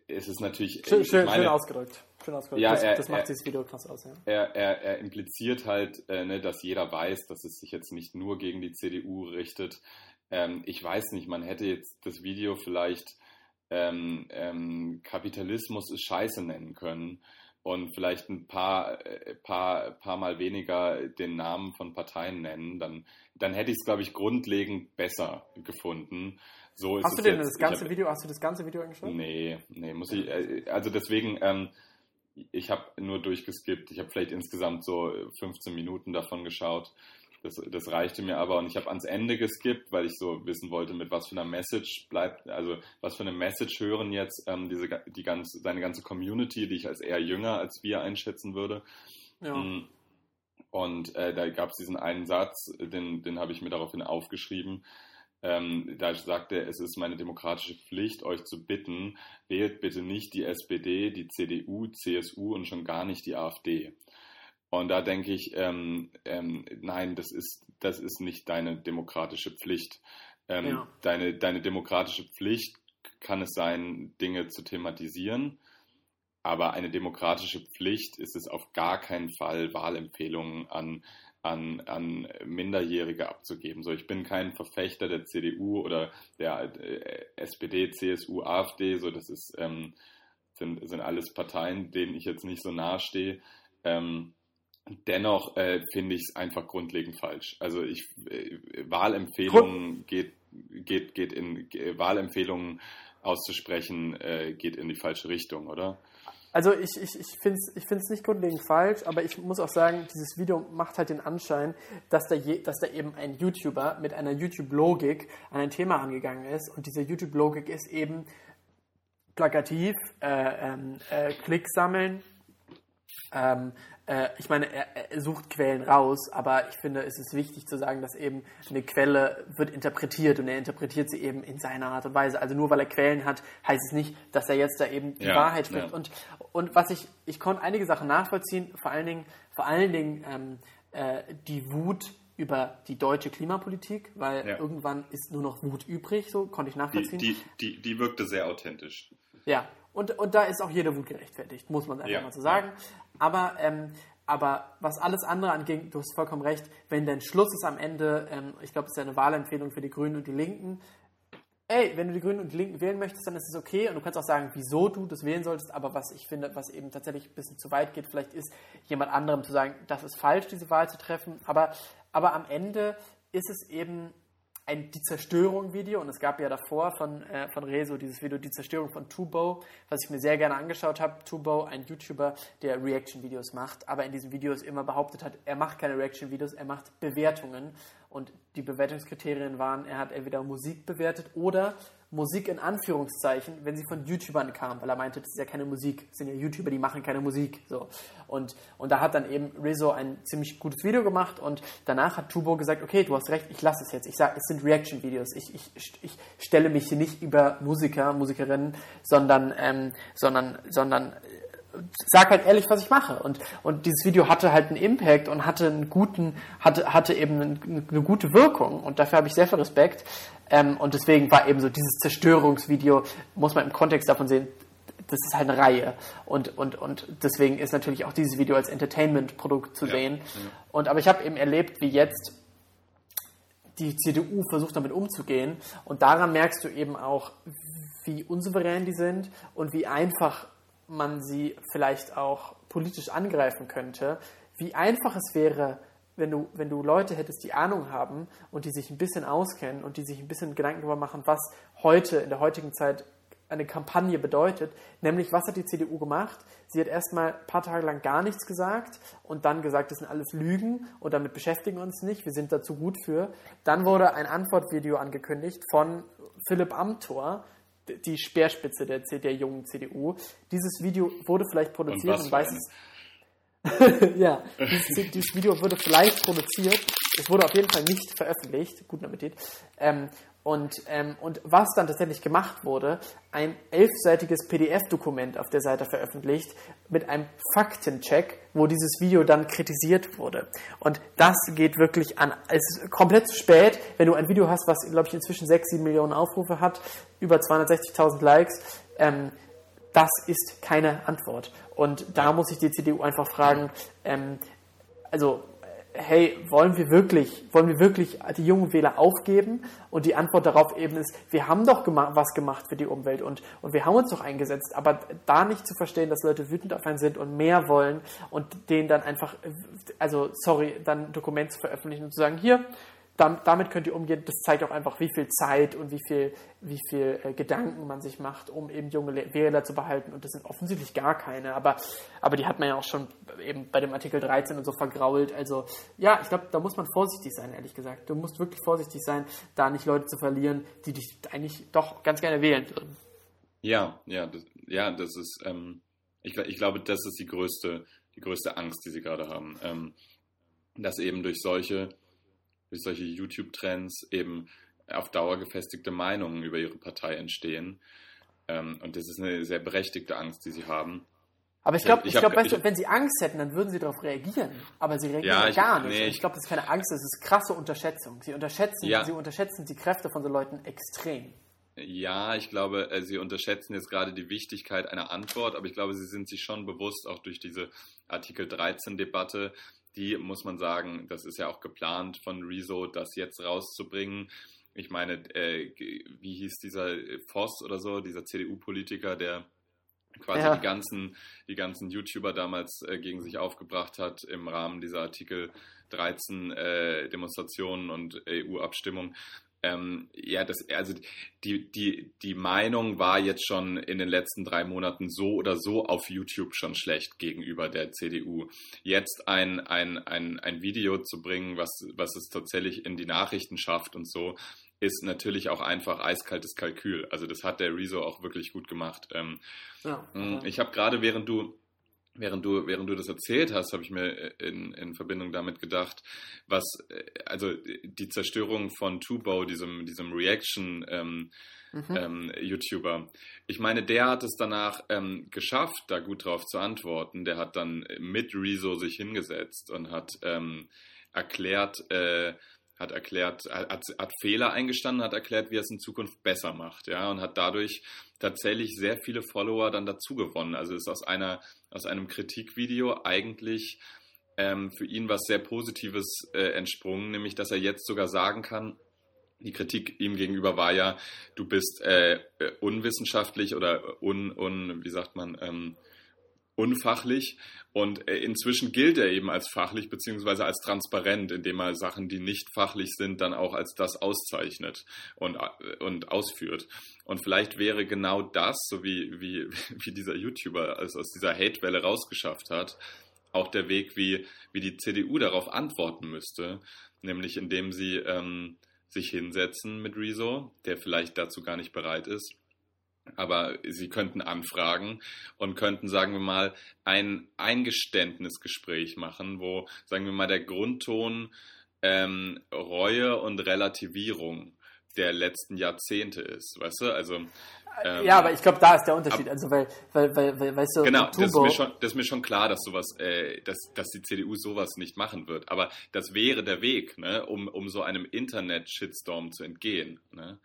es ist natürlich. Schön, schön, meine, schön ausgedrückt. Schön ausgedrückt. Ja, das, er, das macht er, dieses Video krass aus. Ja. Er, er, er impliziert halt, äh, ne, dass jeder weiß, dass es sich jetzt nicht nur gegen die CDU richtet, ähm, ich weiß nicht, man hätte jetzt das Video vielleicht ähm, ähm, Kapitalismus ist Scheiße nennen können und vielleicht ein paar, äh, paar, paar Mal weniger den Namen von Parteien nennen, dann, dann hätte ich es, glaube ich, grundlegend besser gefunden. So hast du denn jetzt, das ganze hab, Video, hast du das ganze Video angeschaut? Nee, nee, muss ich, äh, also deswegen, ähm, ich habe nur durchgeskippt. Ich habe vielleicht insgesamt so 15 Minuten davon geschaut. Das, das reichte mir aber und ich habe ans Ende geskippt, weil ich so wissen wollte, mit was für einer Message bleibt, also was für eine Message hören jetzt ähm, diese, die ganze, seine ganze Community, die ich als eher jünger als wir einschätzen würde. Ja. Mm. Und äh, da gab es diesen einen Satz, den, den habe ich mir daraufhin aufgeschrieben. Ähm, da sagte er, es ist meine demokratische Pflicht, euch zu bitten, wählt bitte nicht die SPD, die CDU, CSU und schon gar nicht die AfD. Und da denke ich, ähm, ähm, nein, das ist, das ist nicht deine demokratische Pflicht. Ähm, ja. deine, deine demokratische Pflicht kann es sein, Dinge zu thematisieren, aber eine demokratische Pflicht ist es auf gar keinen Fall, Wahlempfehlungen an, an, an Minderjährige abzugeben. So, ich bin kein Verfechter der CDU oder der äh, SPD, CSU, AfD, so das ist, ähm, sind, sind alles Parteien, denen ich jetzt nicht so nahe stehe. Ähm, Dennoch äh, finde ich es einfach grundlegend falsch. Also ich äh, Wahlempfehlungen geht, geht, geht in äh, Wahlempfehlungen auszusprechen, äh, geht in die falsche Richtung, oder? Also ich, ich, ich finde es ich find's nicht grundlegend falsch, aber ich muss auch sagen, dieses Video macht halt den Anschein, dass da, je, dass da eben ein YouTuber mit einer YouTube-Logik an ein Thema angegangen ist und diese YouTube-Logik ist eben plakativ, äh, ähm, äh, Klick sammeln, ähm, äh, ich meine, er, er, sucht Quellen raus, aber ich finde, es ist wichtig zu sagen, dass eben eine Quelle wird interpretiert und er interpretiert sie eben in seiner Art und Weise. Also nur weil er Quellen hat, heißt es nicht, dass er jetzt da eben die ja, Wahrheit findet. Ja. Und, und was ich, ich konnte einige Sachen nachvollziehen, vor allen Dingen, vor allen Dingen ähm, äh, die Wut über die deutsche Klimapolitik, weil ja. irgendwann ist nur noch Wut übrig, so konnte ich nachvollziehen. Die, die, die, die wirkte sehr authentisch. Ja, und, und da ist auch jede Wut gerechtfertigt, muss man einfach ja. mal so sagen. Aber, ähm, aber was alles andere angeht, du hast vollkommen recht, wenn dein Schluss ist am Ende, ähm, ich glaube, es ist ja eine Wahlempfehlung für die Grünen und die Linken, ey, wenn du die Grünen und die Linken wählen möchtest, dann ist es okay. Und du kannst auch sagen, wieso du das wählen solltest, aber was ich finde, was eben tatsächlich ein bisschen zu weit geht, vielleicht ist jemand anderem zu sagen, das ist falsch, diese Wahl zu treffen, aber, aber am Ende ist es eben ein Die Zerstörung-Video und es gab ja davor von, äh, von Rezo dieses Video Die Zerstörung von Tubo, was ich mir sehr gerne angeschaut habe. Tubo, ein YouTuber, der Reaction-Videos macht, aber in diesen Videos immer behauptet hat, er macht keine Reaction-Videos, er macht Bewertungen und die Bewertungskriterien waren, er hat entweder Musik bewertet oder Musik in Anführungszeichen, wenn sie von YouTubern kam, weil er meinte, das ist ja keine Musik, das sind ja YouTuber, die machen keine Musik. So. Und, und da hat dann eben Rizzo ein ziemlich gutes Video gemacht und danach hat Tubo gesagt, okay, du hast recht, ich lasse es jetzt. Ich sage, es sind Reaction-Videos. Ich, ich, ich stelle mich hier nicht über Musiker, Musikerinnen, sondern, ähm, sondern, sondern sag halt ehrlich, was ich mache. Und, und dieses Video hatte halt einen Impact und hatte einen guten, hatte, hatte eben eine, eine gute Wirkung. Und dafür habe ich sehr viel Respekt. Ähm, und deswegen war eben so dieses Zerstörungsvideo, muss man im Kontext davon sehen, das ist halt eine Reihe. Und, und, und deswegen ist natürlich auch dieses Video als Entertainment-Produkt zu ja, sehen. Und aber ich habe eben erlebt, wie jetzt die CDU versucht damit umzugehen. Und daran merkst du eben auch, wie unsouverän die sind und wie einfach man sie vielleicht auch politisch angreifen könnte, wie einfach es wäre, wenn du, wenn du Leute hättest, die Ahnung haben und die sich ein bisschen auskennen und die sich ein bisschen Gedanken darüber machen, was heute, in der heutigen Zeit eine Kampagne bedeutet. Nämlich, was hat die CDU gemacht? Sie hat erstmal ein paar Tage lang gar nichts gesagt und dann gesagt, das sind alles Lügen und damit beschäftigen wir uns nicht, wir sind dazu gut für. Dann wurde ein Antwortvideo angekündigt von Philipp Amthor, die Speerspitze der, der jungen CDU. Dieses Video wurde vielleicht produziert und, weiß es. ja, dieses, dieses, Video wurde vielleicht produziert. Es wurde auf jeden Fall nicht veröffentlicht. Guten Appetit. Ähm, und, ähm, und was dann tatsächlich gemacht wurde, ein elfseitiges PDF-Dokument auf der Seite veröffentlicht mit einem Faktencheck, wo dieses Video dann kritisiert wurde. Und das geht wirklich an, es ist komplett zu spät, wenn du ein Video hast, was, glaube ich, inzwischen 6, 7 Millionen Aufrufe hat, über 260.000 Likes, ähm, das ist keine Antwort. Und da muss ich die CDU einfach fragen, ähm, also hey, wollen wir wirklich, wollen wir wirklich die jungen Wähler aufgeben? Und die Antwort darauf eben ist, wir haben doch gema was gemacht für die Umwelt und, und wir haben uns doch eingesetzt, aber da nicht zu verstehen, dass Leute wütend auf einen sind und mehr wollen und denen dann einfach, also sorry, dann ein Dokument zu veröffentlichen und zu sagen, hier, damit könnt ihr umgehen. Das zeigt auch einfach, wie viel Zeit und wie viel, wie viel äh, Gedanken man sich macht, um eben junge Wähler zu behalten. Und das sind offensichtlich gar keine. Aber, aber die hat man ja auch schon eben bei dem Artikel 13 und so vergrault. Also ja, ich glaube, da muss man vorsichtig sein, ehrlich gesagt. Du musst wirklich vorsichtig sein, da nicht Leute zu verlieren, die dich eigentlich doch ganz gerne wählen würden. Ja, ja, das, ja, das ist, ähm, ich, ich glaube, das ist die größte, die größte Angst, die sie gerade haben. Ähm, dass eben durch solche durch solche YouTube-Trends eben auf Dauer gefestigte Meinungen über ihre Partei entstehen. Ähm, und das ist eine sehr berechtigte Angst, die sie haben. Aber ich glaube, ich, ich glaub, weißt du, wenn sie Angst hätten, dann würden sie darauf reagieren. Aber sie reagieren ja, ich, gar nicht. Nee, ich glaube, das ist keine Angst, das ist krasse Unterschätzung. Sie unterschätzen, ja. sie unterschätzen die Kräfte von so Leuten extrem. Ja, ich glaube, äh, sie unterschätzen jetzt gerade die Wichtigkeit einer Antwort, aber ich glaube, sie sind sich schon bewusst, auch durch diese Artikel 13-Debatte, die muss man sagen, das ist ja auch geplant von Rezo, das jetzt rauszubringen. Ich meine, äh, wie hieß dieser Voss oder so, dieser CDU-Politiker, der quasi ja. die ganzen, die ganzen YouTuber damals äh, gegen sich aufgebracht hat im Rahmen dieser Artikel 13 äh, Demonstrationen und EU-Abstimmung. Ähm, ja, das, also die, die, die Meinung war jetzt schon in den letzten drei Monaten so oder so auf YouTube schon schlecht gegenüber der CDU. Jetzt ein, ein, ein, ein Video zu bringen, was, was es tatsächlich in die Nachrichten schafft und so, ist natürlich auch einfach eiskaltes Kalkül. Also das hat der Rezo auch wirklich gut gemacht. Ähm, ja, ja. Ich habe gerade, während du während du, während du das erzählt hast, habe ich mir in, in Verbindung damit gedacht, was, also die Zerstörung von Tubo, diesem, diesem Reaction, ähm, mhm. ähm, YouTuber. Ich meine, der hat es danach ähm, geschafft, da gut drauf zu antworten. Der hat dann mit Rezo sich hingesetzt und hat ähm, erklärt, äh, hat erklärt, hat, hat Fehler eingestanden, hat erklärt, wie er es in Zukunft besser macht, ja, und hat dadurch tatsächlich sehr viele Follower dann dazu gewonnen. Also ist aus einer, aus einem Kritikvideo eigentlich ähm, für ihn was sehr Positives äh, entsprungen, nämlich dass er jetzt sogar sagen kann, die Kritik ihm gegenüber war ja, du bist äh, äh unwissenschaftlich oder un, un wie sagt man, ähm, unfachlich und äh, inzwischen gilt er eben als fachlich beziehungsweise als transparent, indem er Sachen, die nicht fachlich sind, dann auch als das auszeichnet und, äh, und ausführt. Und vielleicht wäre genau das, so wie, wie, wie dieser YouTuber es aus dieser Hatewelle rausgeschafft hat, auch der Weg, wie, wie die CDU darauf antworten müsste, nämlich indem sie ähm, sich hinsetzen mit Rezo, der vielleicht dazu gar nicht bereit ist. Aber sie könnten anfragen und könnten, sagen wir mal, ein Eingeständnisgespräch machen, wo, sagen wir mal, der Grundton ähm, Reue und Relativierung der letzten Jahrzehnte ist, weißt du? Also ähm, ja, aber ich glaube, da ist der Unterschied. Ab, also weil, weil, weil, weil, weißt du, genau, das ist, mir schon, das ist mir schon klar, dass sowas, äh, dass, dass die CDU sowas nicht machen wird. Aber das wäre der Weg, ne, um, um so einem Internet-Shitstorm zu entgehen. Ne?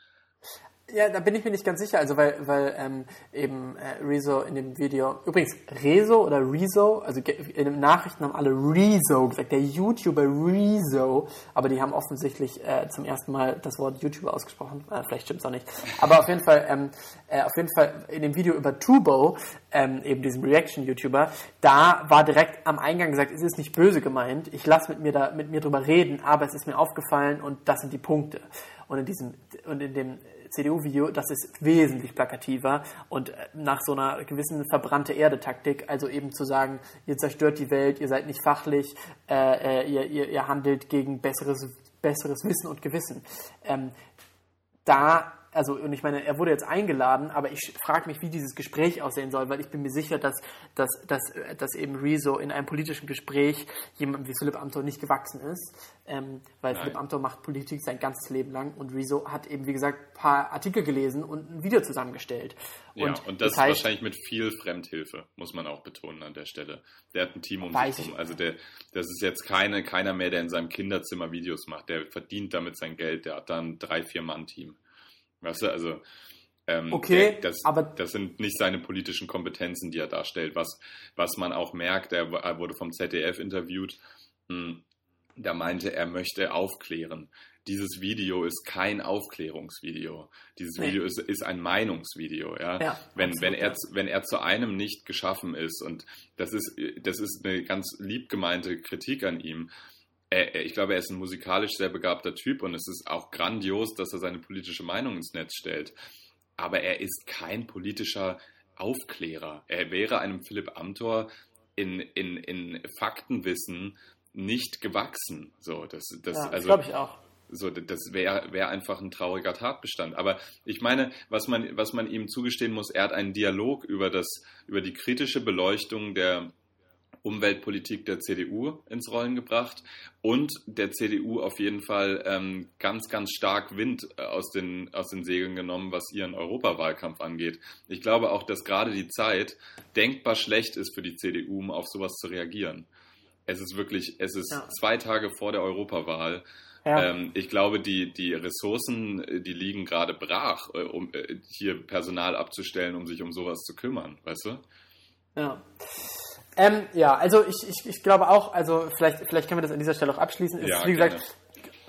Ja, da bin ich mir nicht ganz sicher, also weil, weil ähm, eben äh, Rezo in dem Video, übrigens Rezo oder Rezo, also in den Nachrichten haben alle Rezo gesagt, der YouTuber Rezo, aber die haben offensichtlich äh, zum ersten Mal das Wort YouTuber ausgesprochen, äh, vielleicht stimmt's auch nicht, aber auf jeden Fall, ähm, äh, auf jeden Fall in dem Video über Tubo, ähm, eben diesem Reaction-YouTuber, da war direkt am Eingang gesagt, es ist nicht böse gemeint, ich lasse mit mir da mit mir drüber reden, aber es ist mir aufgefallen und das sind die Punkte. Und in diesem und in dem CDU-Video, das ist wesentlich plakativer und äh, nach so einer gewissen verbrannte Erde-Taktik, also eben zu sagen, ihr zerstört die Welt, ihr seid nicht fachlich, äh, äh, ihr, ihr, ihr handelt gegen besseres, besseres Wissen und Gewissen. Ähm, da also und ich meine, er wurde jetzt eingeladen, aber ich frage mich, wie dieses Gespräch aussehen soll, weil ich bin mir sicher, dass, dass, dass, dass eben Rezo in einem politischen Gespräch jemandem wie Philipp Amthor nicht gewachsen ist, ähm, weil Nein. Philipp Amthor macht Politik sein ganzes Leben lang und Rezo hat eben, wie gesagt, ein paar Artikel gelesen und ein Video zusammengestellt. Ja, und, und das, das heißt, wahrscheinlich mit viel Fremdhilfe, muss man auch betonen an der Stelle. Der hat ein Team um sich herum. Also der, das ist jetzt keine, keiner mehr, der in seinem Kinderzimmer Videos macht. Der verdient damit sein Geld. Der hat dann drei, vier Mann-Team. Weißt du, also ähm, okay, der, das, aber das sind nicht seine politischen Kompetenzen, die er darstellt. Was, was man auch merkt, er, er wurde vom ZDF interviewt, mh, hm, da meinte, er möchte aufklären. Dieses Video ist kein Aufklärungsvideo. Dieses nee. Video ist, ist ein Meinungsvideo. Ja? ja wenn, absolut, wenn, er, ja. wenn er zu einem nicht geschaffen ist, und das ist, das ist eine ganz lieb gemeinte Kritik an ihm, ich glaube, er ist ein musikalisch sehr begabter Typ und es ist auch grandios, dass er seine politische Meinung ins Netz stellt. Aber er ist kein politischer Aufklärer. Er wäre einem Philipp Amthor in, in, in Faktenwissen nicht gewachsen. So, das, das, ja, also, glaube ich auch. So, das wäre wär einfach ein trauriger Tatbestand. Aber ich meine, was man, was man ihm zugestehen muss, er hat einen Dialog über, das, über die kritische Beleuchtung der Umweltpolitik der CDU ins Rollen gebracht und der CDU auf jeden Fall ähm, ganz, ganz stark Wind äh, aus den, aus den Segeln genommen, was ihren Europawahlkampf angeht. Ich glaube auch, dass gerade die Zeit denkbar schlecht ist für die CDU, um auf sowas zu reagieren. Es ist wirklich, es ist ja. zwei Tage vor der Europawahl. Ja. Ähm, ich glaube, die, die Ressourcen, äh, die liegen gerade brach, äh, um hier Personal abzustellen, um sich um sowas zu kümmern, weißt du? Ja. Ähm, ja, also ich, ich, ich glaube auch, also vielleicht, vielleicht können wir das an dieser Stelle auch abschließen. Es ja, ist, wie gesagt,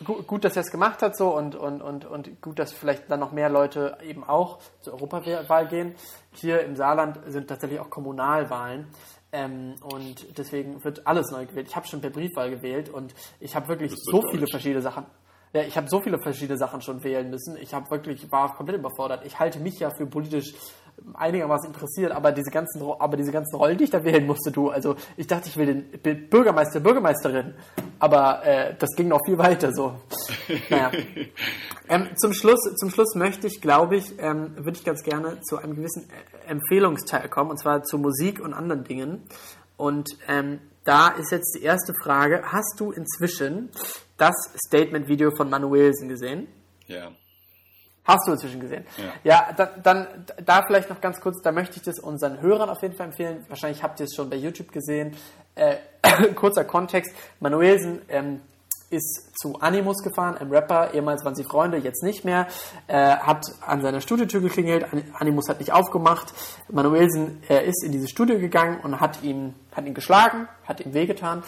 gut, gut, dass er es gemacht hat so und, und, und, und gut, dass vielleicht dann noch mehr Leute eben auch zur Europawahl gehen. Hier im Saarland sind tatsächlich auch Kommunalwahlen. Ähm, und deswegen wird alles neu gewählt. Ich habe schon per Briefwahl gewählt und ich habe wirklich so viele verschiedene Sachen. Ja, ich habe so viele verschiedene Sachen schon wählen müssen. Ich habe wirklich war komplett überfordert. Ich halte mich ja für politisch einigermaßen interessiert, aber diese ganzen, aber diese ganzen Rollen, die ich da wählen musste, du, also ich dachte, ich will den Bürgermeister, Bürgermeisterin, aber äh, das ging noch viel weiter so. Naja. Ähm, zum, Schluss, zum Schluss möchte ich, glaube ich, ähm, würde ich ganz gerne zu einem gewissen äh, Empfehlungsteil kommen, und zwar zu Musik und anderen Dingen. Und ähm, da ist jetzt die erste Frage, hast du inzwischen das Statement-Video von Manuelsen gesehen? Ja. Hast du inzwischen gesehen? Ja, ja dann, dann da vielleicht noch ganz kurz, da möchte ich das unseren Hörern auf jeden Fall empfehlen. Wahrscheinlich habt ihr es schon bei YouTube gesehen. Äh, kurzer Kontext. Manuelsen ähm, ist zu Animus gefahren, einem Rapper. Ehemals waren sie Freunde, jetzt nicht mehr. Äh, hat an seiner Studiotür geklingelt. Animus hat nicht aufgemacht. Manuelsen äh, ist in dieses Studio gegangen und hat ihn, hat ihn geschlagen, hat ihm wehgetan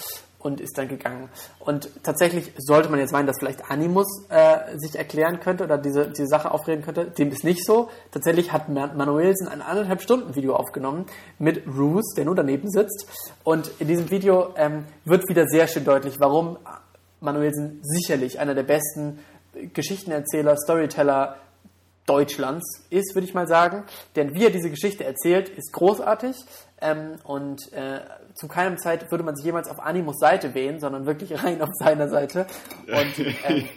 und ist dann gegangen. Und tatsächlich sollte man jetzt meinen, dass vielleicht Animus äh, sich erklären könnte oder diese, diese Sache aufreden könnte. Dem ist nicht so. Tatsächlich hat Manuelsen ein anderthalb Stunden Video aufgenommen mit Roos, der nur daneben sitzt. Und in diesem Video ähm, wird wieder sehr schön deutlich, warum Manuelsen sicherlich einer der besten Geschichtenerzähler, Storyteller Deutschlands ist, würde ich mal sagen. Denn wie er diese Geschichte erzählt, ist großartig. Ähm, und äh, zu keinem Zeit würde man sich jemals auf Animus Seite wählen, sondern wirklich rein auf seiner Seite. Und, ähm,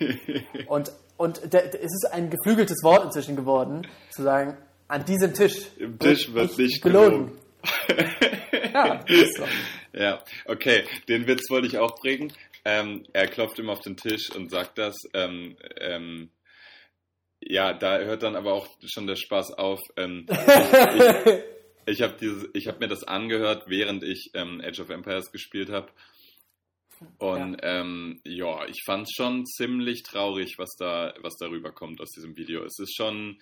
und, und der, der, es ist ein geflügeltes Wort inzwischen geworden, zu sagen, an diesem Tisch. Im Tisch wird nicht gelogen. gelogen. ja, ist so. Ja, okay, den Witz wollte ich auch bringen. Ähm, er klopft ihm auf den Tisch und sagt das. Ähm, ähm, ja, da hört dann aber auch schon der Spaß auf. Ähm, ich ich habe hab mir das angehört, während ich ähm, Age of Empires gespielt habe. Und ja, ähm, ja ich fand es schon ziemlich traurig, was da, was darüber kommt aus diesem Video. Es ist schon,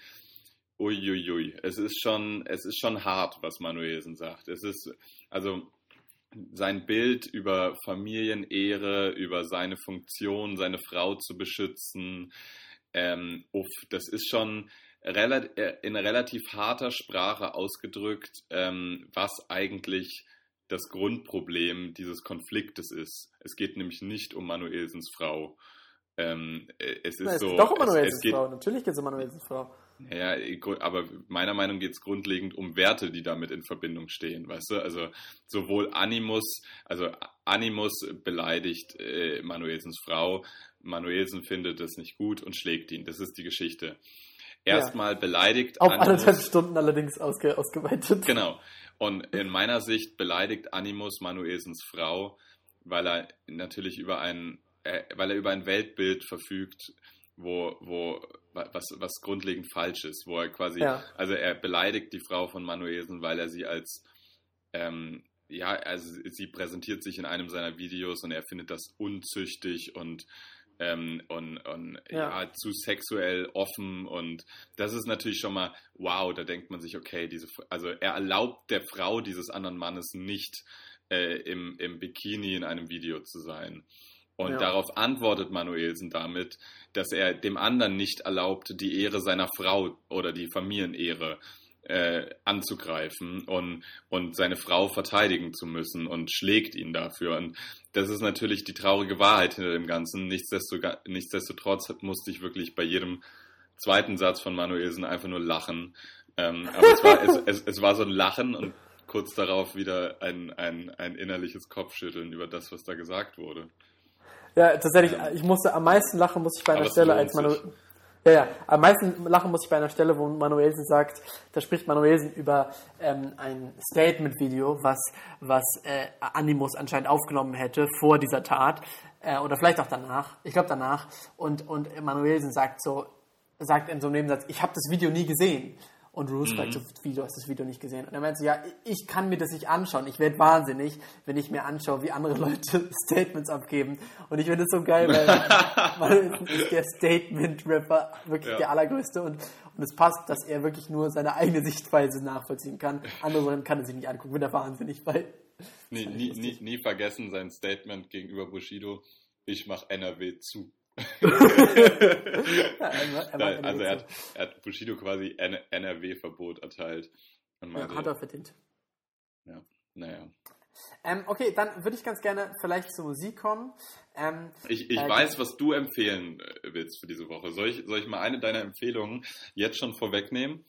uiuiui, es ist schon, es ist schon hart, was Manuelsen sagt. Es ist, also sein Bild über Familienehre, über seine Funktion, seine Frau zu beschützen, ähm, uff, das ist schon äh, in relativ harter Sprache ausgedrückt, ähm, was eigentlich das Grundproblem dieses Konfliktes ist. Es geht nämlich nicht um Manuelsens Frau. Ähm, äh, es ist Na, es so. Geht doch um Manuelsens es, es geht, Frau. Natürlich geht es um Manuelsens Frau. Ja, aber meiner Meinung nach geht es grundlegend um Werte, die damit in Verbindung stehen, weißt du? Also sowohl Animus, also Animus beleidigt äh, Manuelsens Frau, Manuelsen findet das nicht gut und schlägt ihn. Das ist die Geschichte. Erstmal ja. beleidigt Auf Animus, anderthalb Stunden allerdings ausge, ausgeweitet. Genau. Und in meiner Sicht beleidigt Animus Manuelsens Frau, weil er natürlich über ein, äh, weil er über ein Weltbild verfügt, wo, wo was, was grundlegend falsch ist, wo er quasi, ja. also er beleidigt die Frau von Manuelsen, weil er sie als ähm, ja, also sie präsentiert sich in einem seiner Videos und er findet das unzüchtig und ähm, und, und ja. ja. zu sexuell offen und das ist natürlich schon mal wow, da denkt man sich, okay, diese, also er erlaubt der Frau dieses anderen Mannes nicht äh, im, im Bikini in einem Video zu sein. Und ja. darauf antwortet Manuelsen damit, dass er dem anderen nicht erlaubt, die Ehre seiner Frau oder die Familienehre äh, anzugreifen und, und seine Frau verteidigen zu müssen und schlägt ihn dafür. Und das ist natürlich die traurige Wahrheit hinter dem Ganzen. Nichtsdestotrotz, nichtsdestotrotz musste ich wirklich bei jedem zweiten Satz von Manuelsen einfach nur lachen. Ähm, aber es war, es, es, es war so ein Lachen und kurz darauf wieder ein, ein, ein innerliches Kopfschütteln über das, was da gesagt wurde. Ja, tatsächlich, ich musste am meisten lachen, muss ich bei einer Stelle, als Manuelsen. Ja, ja. Am meisten lachen muss ich bei einer Stelle, wo Manuelsen sagt, da spricht Manuelsen über ähm, ein Statement-Video, was, was äh, Animus anscheinend aufgenommen hätte vor dieser Tat. Äh, oder vielleicht auch danach. Ich glaube danach. Und, und Manuelsen sagt so, sagt in so einem Nebensatz, ich habe das Video nie gesehen. Und Ruth mhm. fragt so, wie, du hast das Video nicht gesehen? Und er meint so, ja, ich kann mir das nicht anschauen. Ich werde wahnsinnig, wenn ich mir anschaue, wie andere Leute Statements abgeben. Und ich finde es so geil, weil, weil ist der Statement-Rapper wirklich ja. der allergrößte. Und, und es passt, dass er wirklich nur seine eigene Sichtweise nachvollziehen kann. Andere Sachen kann er sich nicht angucken, wird er wahnsinnig, weil... Nie, nie, nie, nie vergessen sein Statement gegenüber Bushido, ich mache NRW zu er, er also er hat, er hat, Bushido quasi NRW-Verbot erteilt. Meinte, ja, hat er verdient. Ja, naja. Ähm, okay, dann würde ich ganz gerne vielleicht zur Musik kommen. Ähm, ich ich äh, weiß, was du empfehlen äh, willst für diese Woche. Soll ich, soll ich mal eine deiner Empfehlungen jetzt schon vorwegnehmen?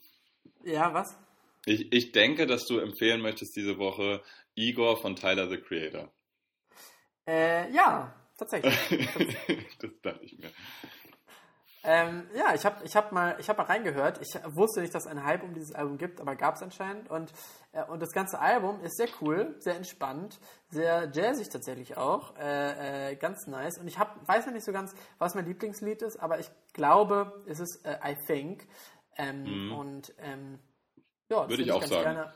Ja, was? Ich, ich denke, dass du empfehlen möchtest diese Woche Igor von Tyler the Creator. Äh, ja, Tatsächlich. das dachte ich mir. Ähm, ja, ich habe ich hab mal, hab mal reingehört. Ich wusste nicht, dass es einen Hype um dieses Album gibt, aber gab es anscheinend. Und, äh, und das ganze Album ist sehr cool, sehr entspannt, sehr jazzig tatsächlich auch. Äh, äh, ganz nice. Und ich hab, weiß noch nicht so ganz, was mein Lieblingslied ist, aber ich glaube, es ist äh, I Think. Ähm, mhm. Und ähm, ja, würde ich auch sagen. Gerne,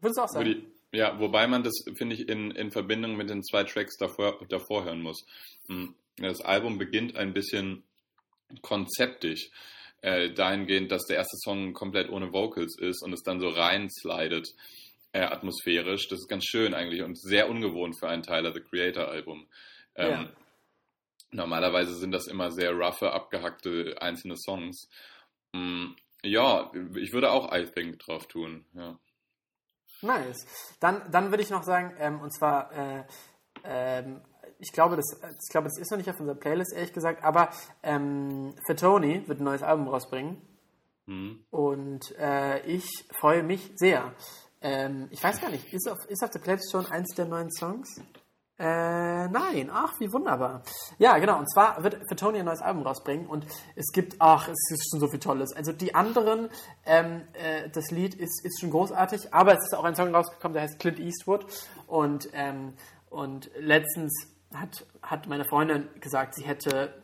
würdest du auch sagen? Würde ja, wobei man das, finde ich, in, in Verbindung mit den zwei Tracks davor, davor hören muss. Hm, das Album beginnt ein bisschen konzeptisch, äh, dahingehend, dass der erste Song komplett ohne Vocals ist und es dann so rein slidet, äh, atmosphärisch. Das ist ganz schön eigentlich und sehr ungewohnt für ein Tyler the Creator Album. Ähm, ja. Normalerweise sind das immer sehr roughe, abgehackte einzelne Songs. Hm, ja, ich würde auch I Think drauf tun, ja. Nice. Dann, dann würde ich noch sagen, ähm, und zwar, äh, ähm, ich glaube, das, ich glaube, das ist noch nicht auf unserer Playlist, ehrlich gesagt, aber ähm, für Tony wird ein neues Album rausbringen. Mhm. Und äh, ich freue mich sehr. Ähm, ich weiß gar nicht, ist auf, ist auf der Playlist schon eins der neuen Songs? Äh, nein, ach, wie wunderbar. Ja, genau, und zwar wird für Tony ein neues Album rausbringen. Und es gibt, ach, es ist schon so viel Tolles. Also die anderen, ähm, äh, das Lied ist, ist schon großartig, aber es ist auch ein Song rausgekommen, der heißt Clint Eastwood. Und, ähm, und letztens hat, hat meine Freundin gesagt, sie hätte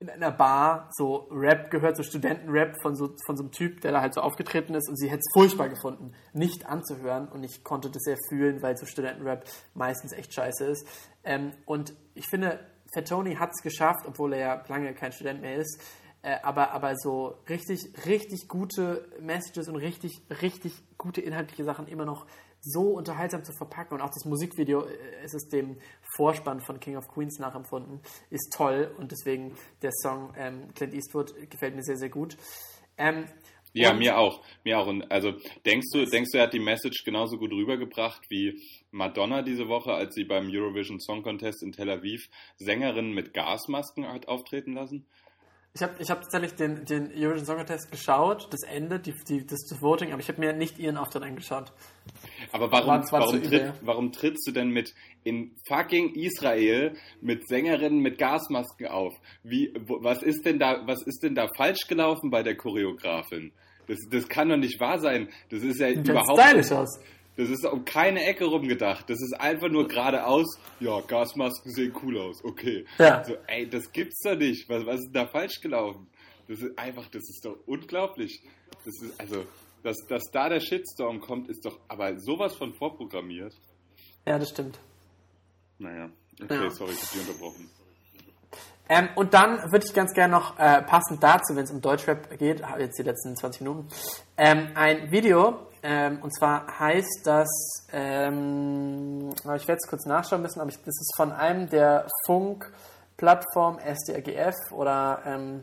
in einer Bar so Rap gehört, so Studentenrap von so, von so einem Typ, der da halt so aufgetreten ist und sie hätte es furchtbar gefunden, nicht anzuhören und ich konnte das sehr fühlen, weil so Studentenrap meistens echt scheiße ist. Ähm, und ich finde, Fatoni hat es geschafft, obwohl er ja lange kein Student mehr ist, äh, aber, aber so richtig, richtig gute Messages und richtig, richtig gute inhaltliche Sachen immer noch so unterhaltsam zu verpacken und auch das Musikvideo, äh, es ist dem Vorspann von King of Queens nachempfunden, ist toll und deswegen der Song ähm, Clint Eastwood gefällt mir sehr, sehr gut. Ähm, ja, mir auch, mir auch. Und also denkst du, denkst du, er hat die Message genauso gut rübergebracht wie Madonna diese Woche, als sie beim Eurovision Song Contest in Tel Aviv Sängerinnen mit Gasmasken hat auftreten lassen? Ich habe ich hab tatsächlich den, den Eurovision Song Contest geschaut, das Ende, die, die, das, das Voting, aber ich habe mir nicht ihren Auftritt angeschaut. Aber warum, warum, tritt, warum trittst du denn mit in fucking Israel mit Sängerinnen mit Gasmasken auf? Wie, wo, was ist denn da, was ist denn da falsch gelaufen bei der Choreografin? Das, das kann doch nicht wahr sein. Das ist ja Sieht überhaupt. Stylisch aus. Das ist um keine Ecke rumgedacht. Das ist einfach nur geradeaus. Ja, Gasmasken sehen cool aus. Okay. Ja. So, ey, das gibt's doch nicht. Was, was ist da falsch gelaufen? Das ist einfach, das ist doch unglaublich. Das ist, also, dass, dass da der Shitstorm kommt, ist doch aber sowas von vorprogrammiert. Ja, das stimmt. Naja, okay, ja. sorry, ich habe dich unterbrochen. Ähm, und dann würde ich ganz gerne noch äh, passend dazu, wenn es um Deutschrap geht, jetzt die letzten 20 Minuten, ähm, ein Video, ähm, und zwar heißt das, ähm, ich werde es kurz nachschauen müssen, aber ich, das ist von einem der Funk-Plattform SDRGF oder ähm,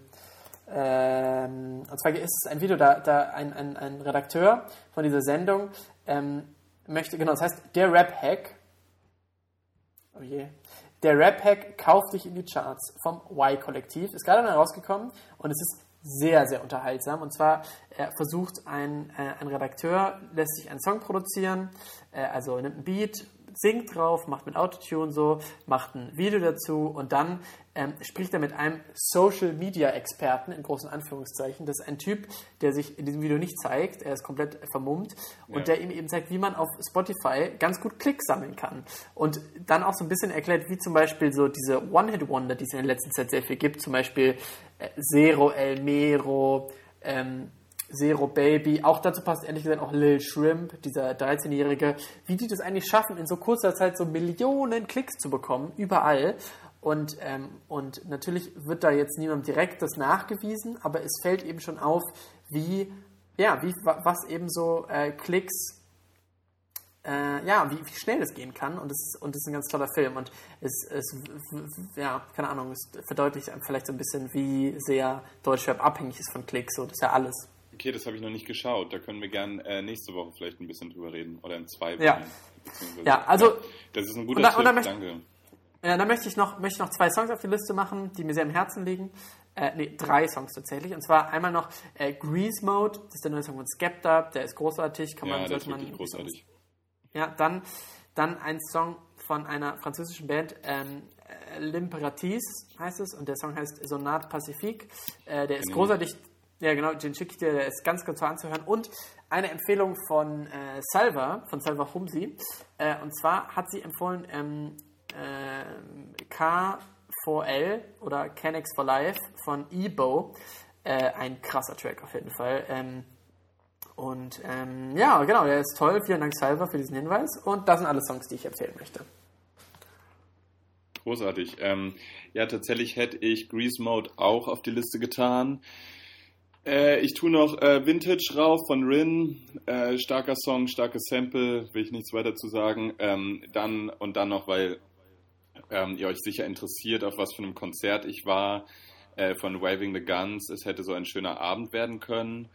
ähm, und zwar ist es ein Video, da, da ein, ein, ein Redakteur von dieser Sendung ähm, möchte, genau, das heißt, der Rap-Hack, oh je, der Rap-Hack kauft dich in die Charts vom Y-Kollektiv, ist gerade dann rausgekommen und es ist sehr, sehr unterhaltsam. Und zwar er versucht ein, äh, ein Redakteur, lässt sich einen Song produzieren, äh, also nimmt ein Beat, singt drauf, macht mit Autotune so, macht ein Video dazu und dann ähm, spricht er mit einem Social Media Experten in großen Anführungszeichen. Das ist ein Typ, der sich in diesem Video nicht zeigt, er ist komplett vermummt und ja. der ihm eben zeigt, wie man auf Spotify ganz gut Klicks sammeln kann. Und dann auch so ein bisschen erklärt, wie zum Beispiel so diese One-Hit-Wonder, die es in der letzten Zeit sehr viel gibt, zum Beispiel äh, Zero El Mero, ähm, Zero Baby. Auch dazu passt ehrlich gesagt auch Lil Shrimp, dieser 13-Jährige. Wie die das eigentlich schaffen, in so kurzer Zeit so Millionen Klicks zu bekommen, überall. Und, ähm, und natürlich wird da jetzt niemandem direkt das nachgewiesen, aber es fällt eben schon auf, wie, ja, wie, was eben so äh, Klicks, äh, ja, wie, wie, schnell das gehen kann. Und es, und es ist ein ganz toller Film. Und es, es ja, keine Ahnung, es verdeutlicht vielleicht so ein bisschen, wie sehr Deutschrap abhängig ist von Klicks. So, das ist ja alles. Okay, das habe ich noch nicht geschaut. Da können wir gern äh, nächste Woche vielleicht ein bisschen drüber reden. Oder in zwei Wochen. Ja, ja also. Das ist ein guter und da, Tipp, danke. Ja, dann möchte ich, noch, möchte ich noch zwei Songs auf die Liste machen, die mir sehr am Herzen liegen. Äh, nee, drei Songs tatsächlich. Und zwar einmal noch äh, Grease Mode, das ist der neue Song von Skepta, der ist großartig, kann man, ja, sollte man. Großartig. Ja, dann, dann ein Song von einer französischen Band, ähm, äh, L'Imperatrice heißt es, und der Song heißt Sonate Pacifique. Äh, der ist großartig ja, genau, den schicke ich dir, der ist ganz kurz anzuhören. Und eine Empfehlung von äh, Salva, von Salva Humsi. Äh, und zwar hat sie empfohlen ähm, äh, K4L oder Canex for Life von Ebo. Äh, ein krasser Track auf jeden Fall. Ähm, und ähm, ja, genau, der ist toll. Vielen Dank, Salva, für diesen Hinweis. Und das sind alle Songs, die ich empfehlen möchte. Großartig. Ähm, ja, tatsächlich hätte ich Grease Mode auch auf die Liste getan. Äh, ich tue noch äh, Vintage rauf von Rin. Äh, starker Song, starkes Sample, will ich nichts weiter zu sagen. Ähm, dann und dann noch, weil ähm, ihr euch sicher interessiert, auf was für einem Konzert ich war, äh, von Waving the Guns. Es hätte so ein schöner Abend werden können.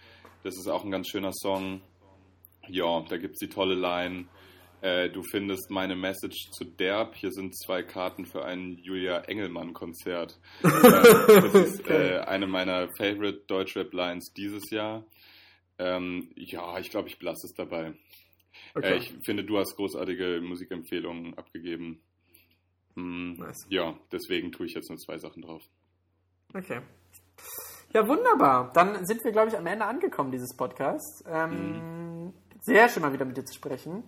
Das ist auch ein ganz schöner Song. Ja, da gibt es die tolle Line. Äh, du findest meine Message zu Derb. Hier sind zwei Karten für ein Julia Engelmann-Konzert. äh, das ist äh, eine meiner Favorite Deutschrap-Lines dieses Jahr. Ähm, ja, ich glaube, ich belasse es dabei. Äh, okay. ich finde, du hast großartige Musikempfehlungen abgegeben. Hm, nice. Ja, deswegen tue ich jetzt nur zwei Sachen drauf. Okay. Ja, wunderbar. Dann sind wir, glaube ich, am Ende angekommen dieses Podcasts. Ähm, mhm. Sehr schön mal wieder mit dir zu sprechen.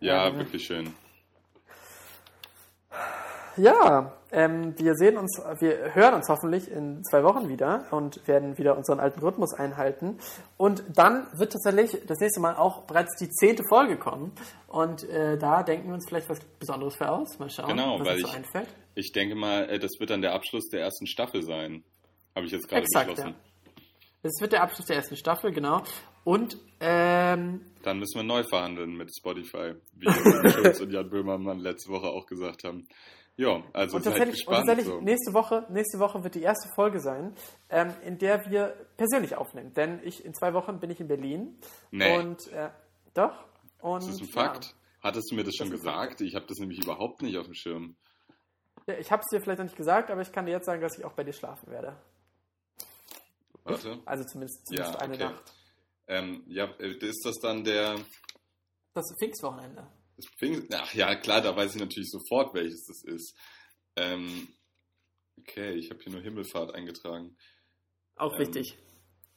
Ja, ähm, wirklich schön. Ja, ähm, wir sehen uns, wir hören uns hoffentlich in zwei Wochen wieder und werden wieder unseren alten Rhythmus einhalten. Und dann wird tatsächlich das nächste Mal auch bereits die zehnte Folge kommen. Und äh, da denken wir uns vielleicht was Besonderes für aus. Mal schauen, genau, was weil uns so ich, einfällt. Ich denke mal, äh, das wird dann der Abschluss der ersten Staffel sein. Habe ich jetzt gerade beschlossen. Ja. Das wird der Abschluss der ersten Staffel, genau. Und ähm, dann müssen wir neu verhandeln mit Spotify, wie Schulz und Jan Böhmermann letzte Woche auch gesagt haben. Ja, also und seid gespannt. Und tatsächlich, so. nächste, Woche, nächste Woche wird die erste Folge sein, ähm, in der wir persönlich aufnehmen. Denn ich in zwei Wochen bin ich in Berlin. Nee. Und äh, doch. Und, das ist ein Fakt. Ja, Hattest du mir das schon das gesagt? Ich habe das nämlich überhaupt nicht auf dem Schirm. Ja, ich habe es dir vielleicht noch nicht gesagt, aber ich kann dir jetzt sagen, dass ich auch bei dir schlafen werde. Warte. Also zumindest, zumindest ja, eine okay. Nacht. Ähm, ja, äh, ist das dann der. Das Pfingstwochenende. Das Pfingst, ach ja, klar, da weiß ich natürlich sofort, welches das ist. Ähm, okay, ich habe hier nur Himmelfahrt eingetragen. Auch ähm, wichtig.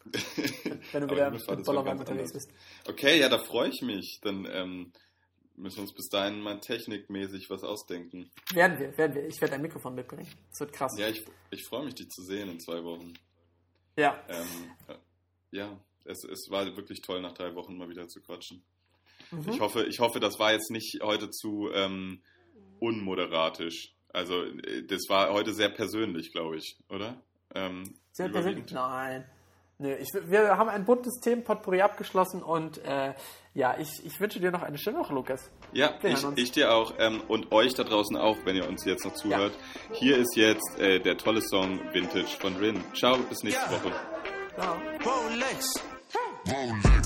wenn du wieder mit Bollermann unterwegs bist. Okay, ja, da freue ich mich. Dann ähm, müssen wir uns bis dahin mal technikmäßig was ausdenken. Werden wir, werden wir. Ich werde ein Mikrofon mitbringen. Das wird krass. Ja, ich, ich freue mich, dich zu sehen in zwei Wochen. Ja. Ähm, äh, ja, es, es war wirklich toll, nach drei Wochen mal wieder zu quatschen. Mhm. Ich, hoffe, ich hoffe, das war jetzt nicht heute zu ähm, unmoderatisch. Also, äh, das war heute sehr persönlich, glaube ich, oder? Ähm, sehr persönlich? Nein. Nö, ich, wir haben ein buntes Themenpotpourri abgeschlossen und äh, ja, ich, ich wünsche dir noch eine schöne Woche, Lukas. Ja, ich, ich, dir auch ähm, und euch da draußen auch, wenn ihr uns jetzt noch zuhört. Ja. Hier ist jetzt äh, der tolle Song Vintage von Rin. Ciao, bis nächste ja. Woche. Ciao. Rolex. Rolex.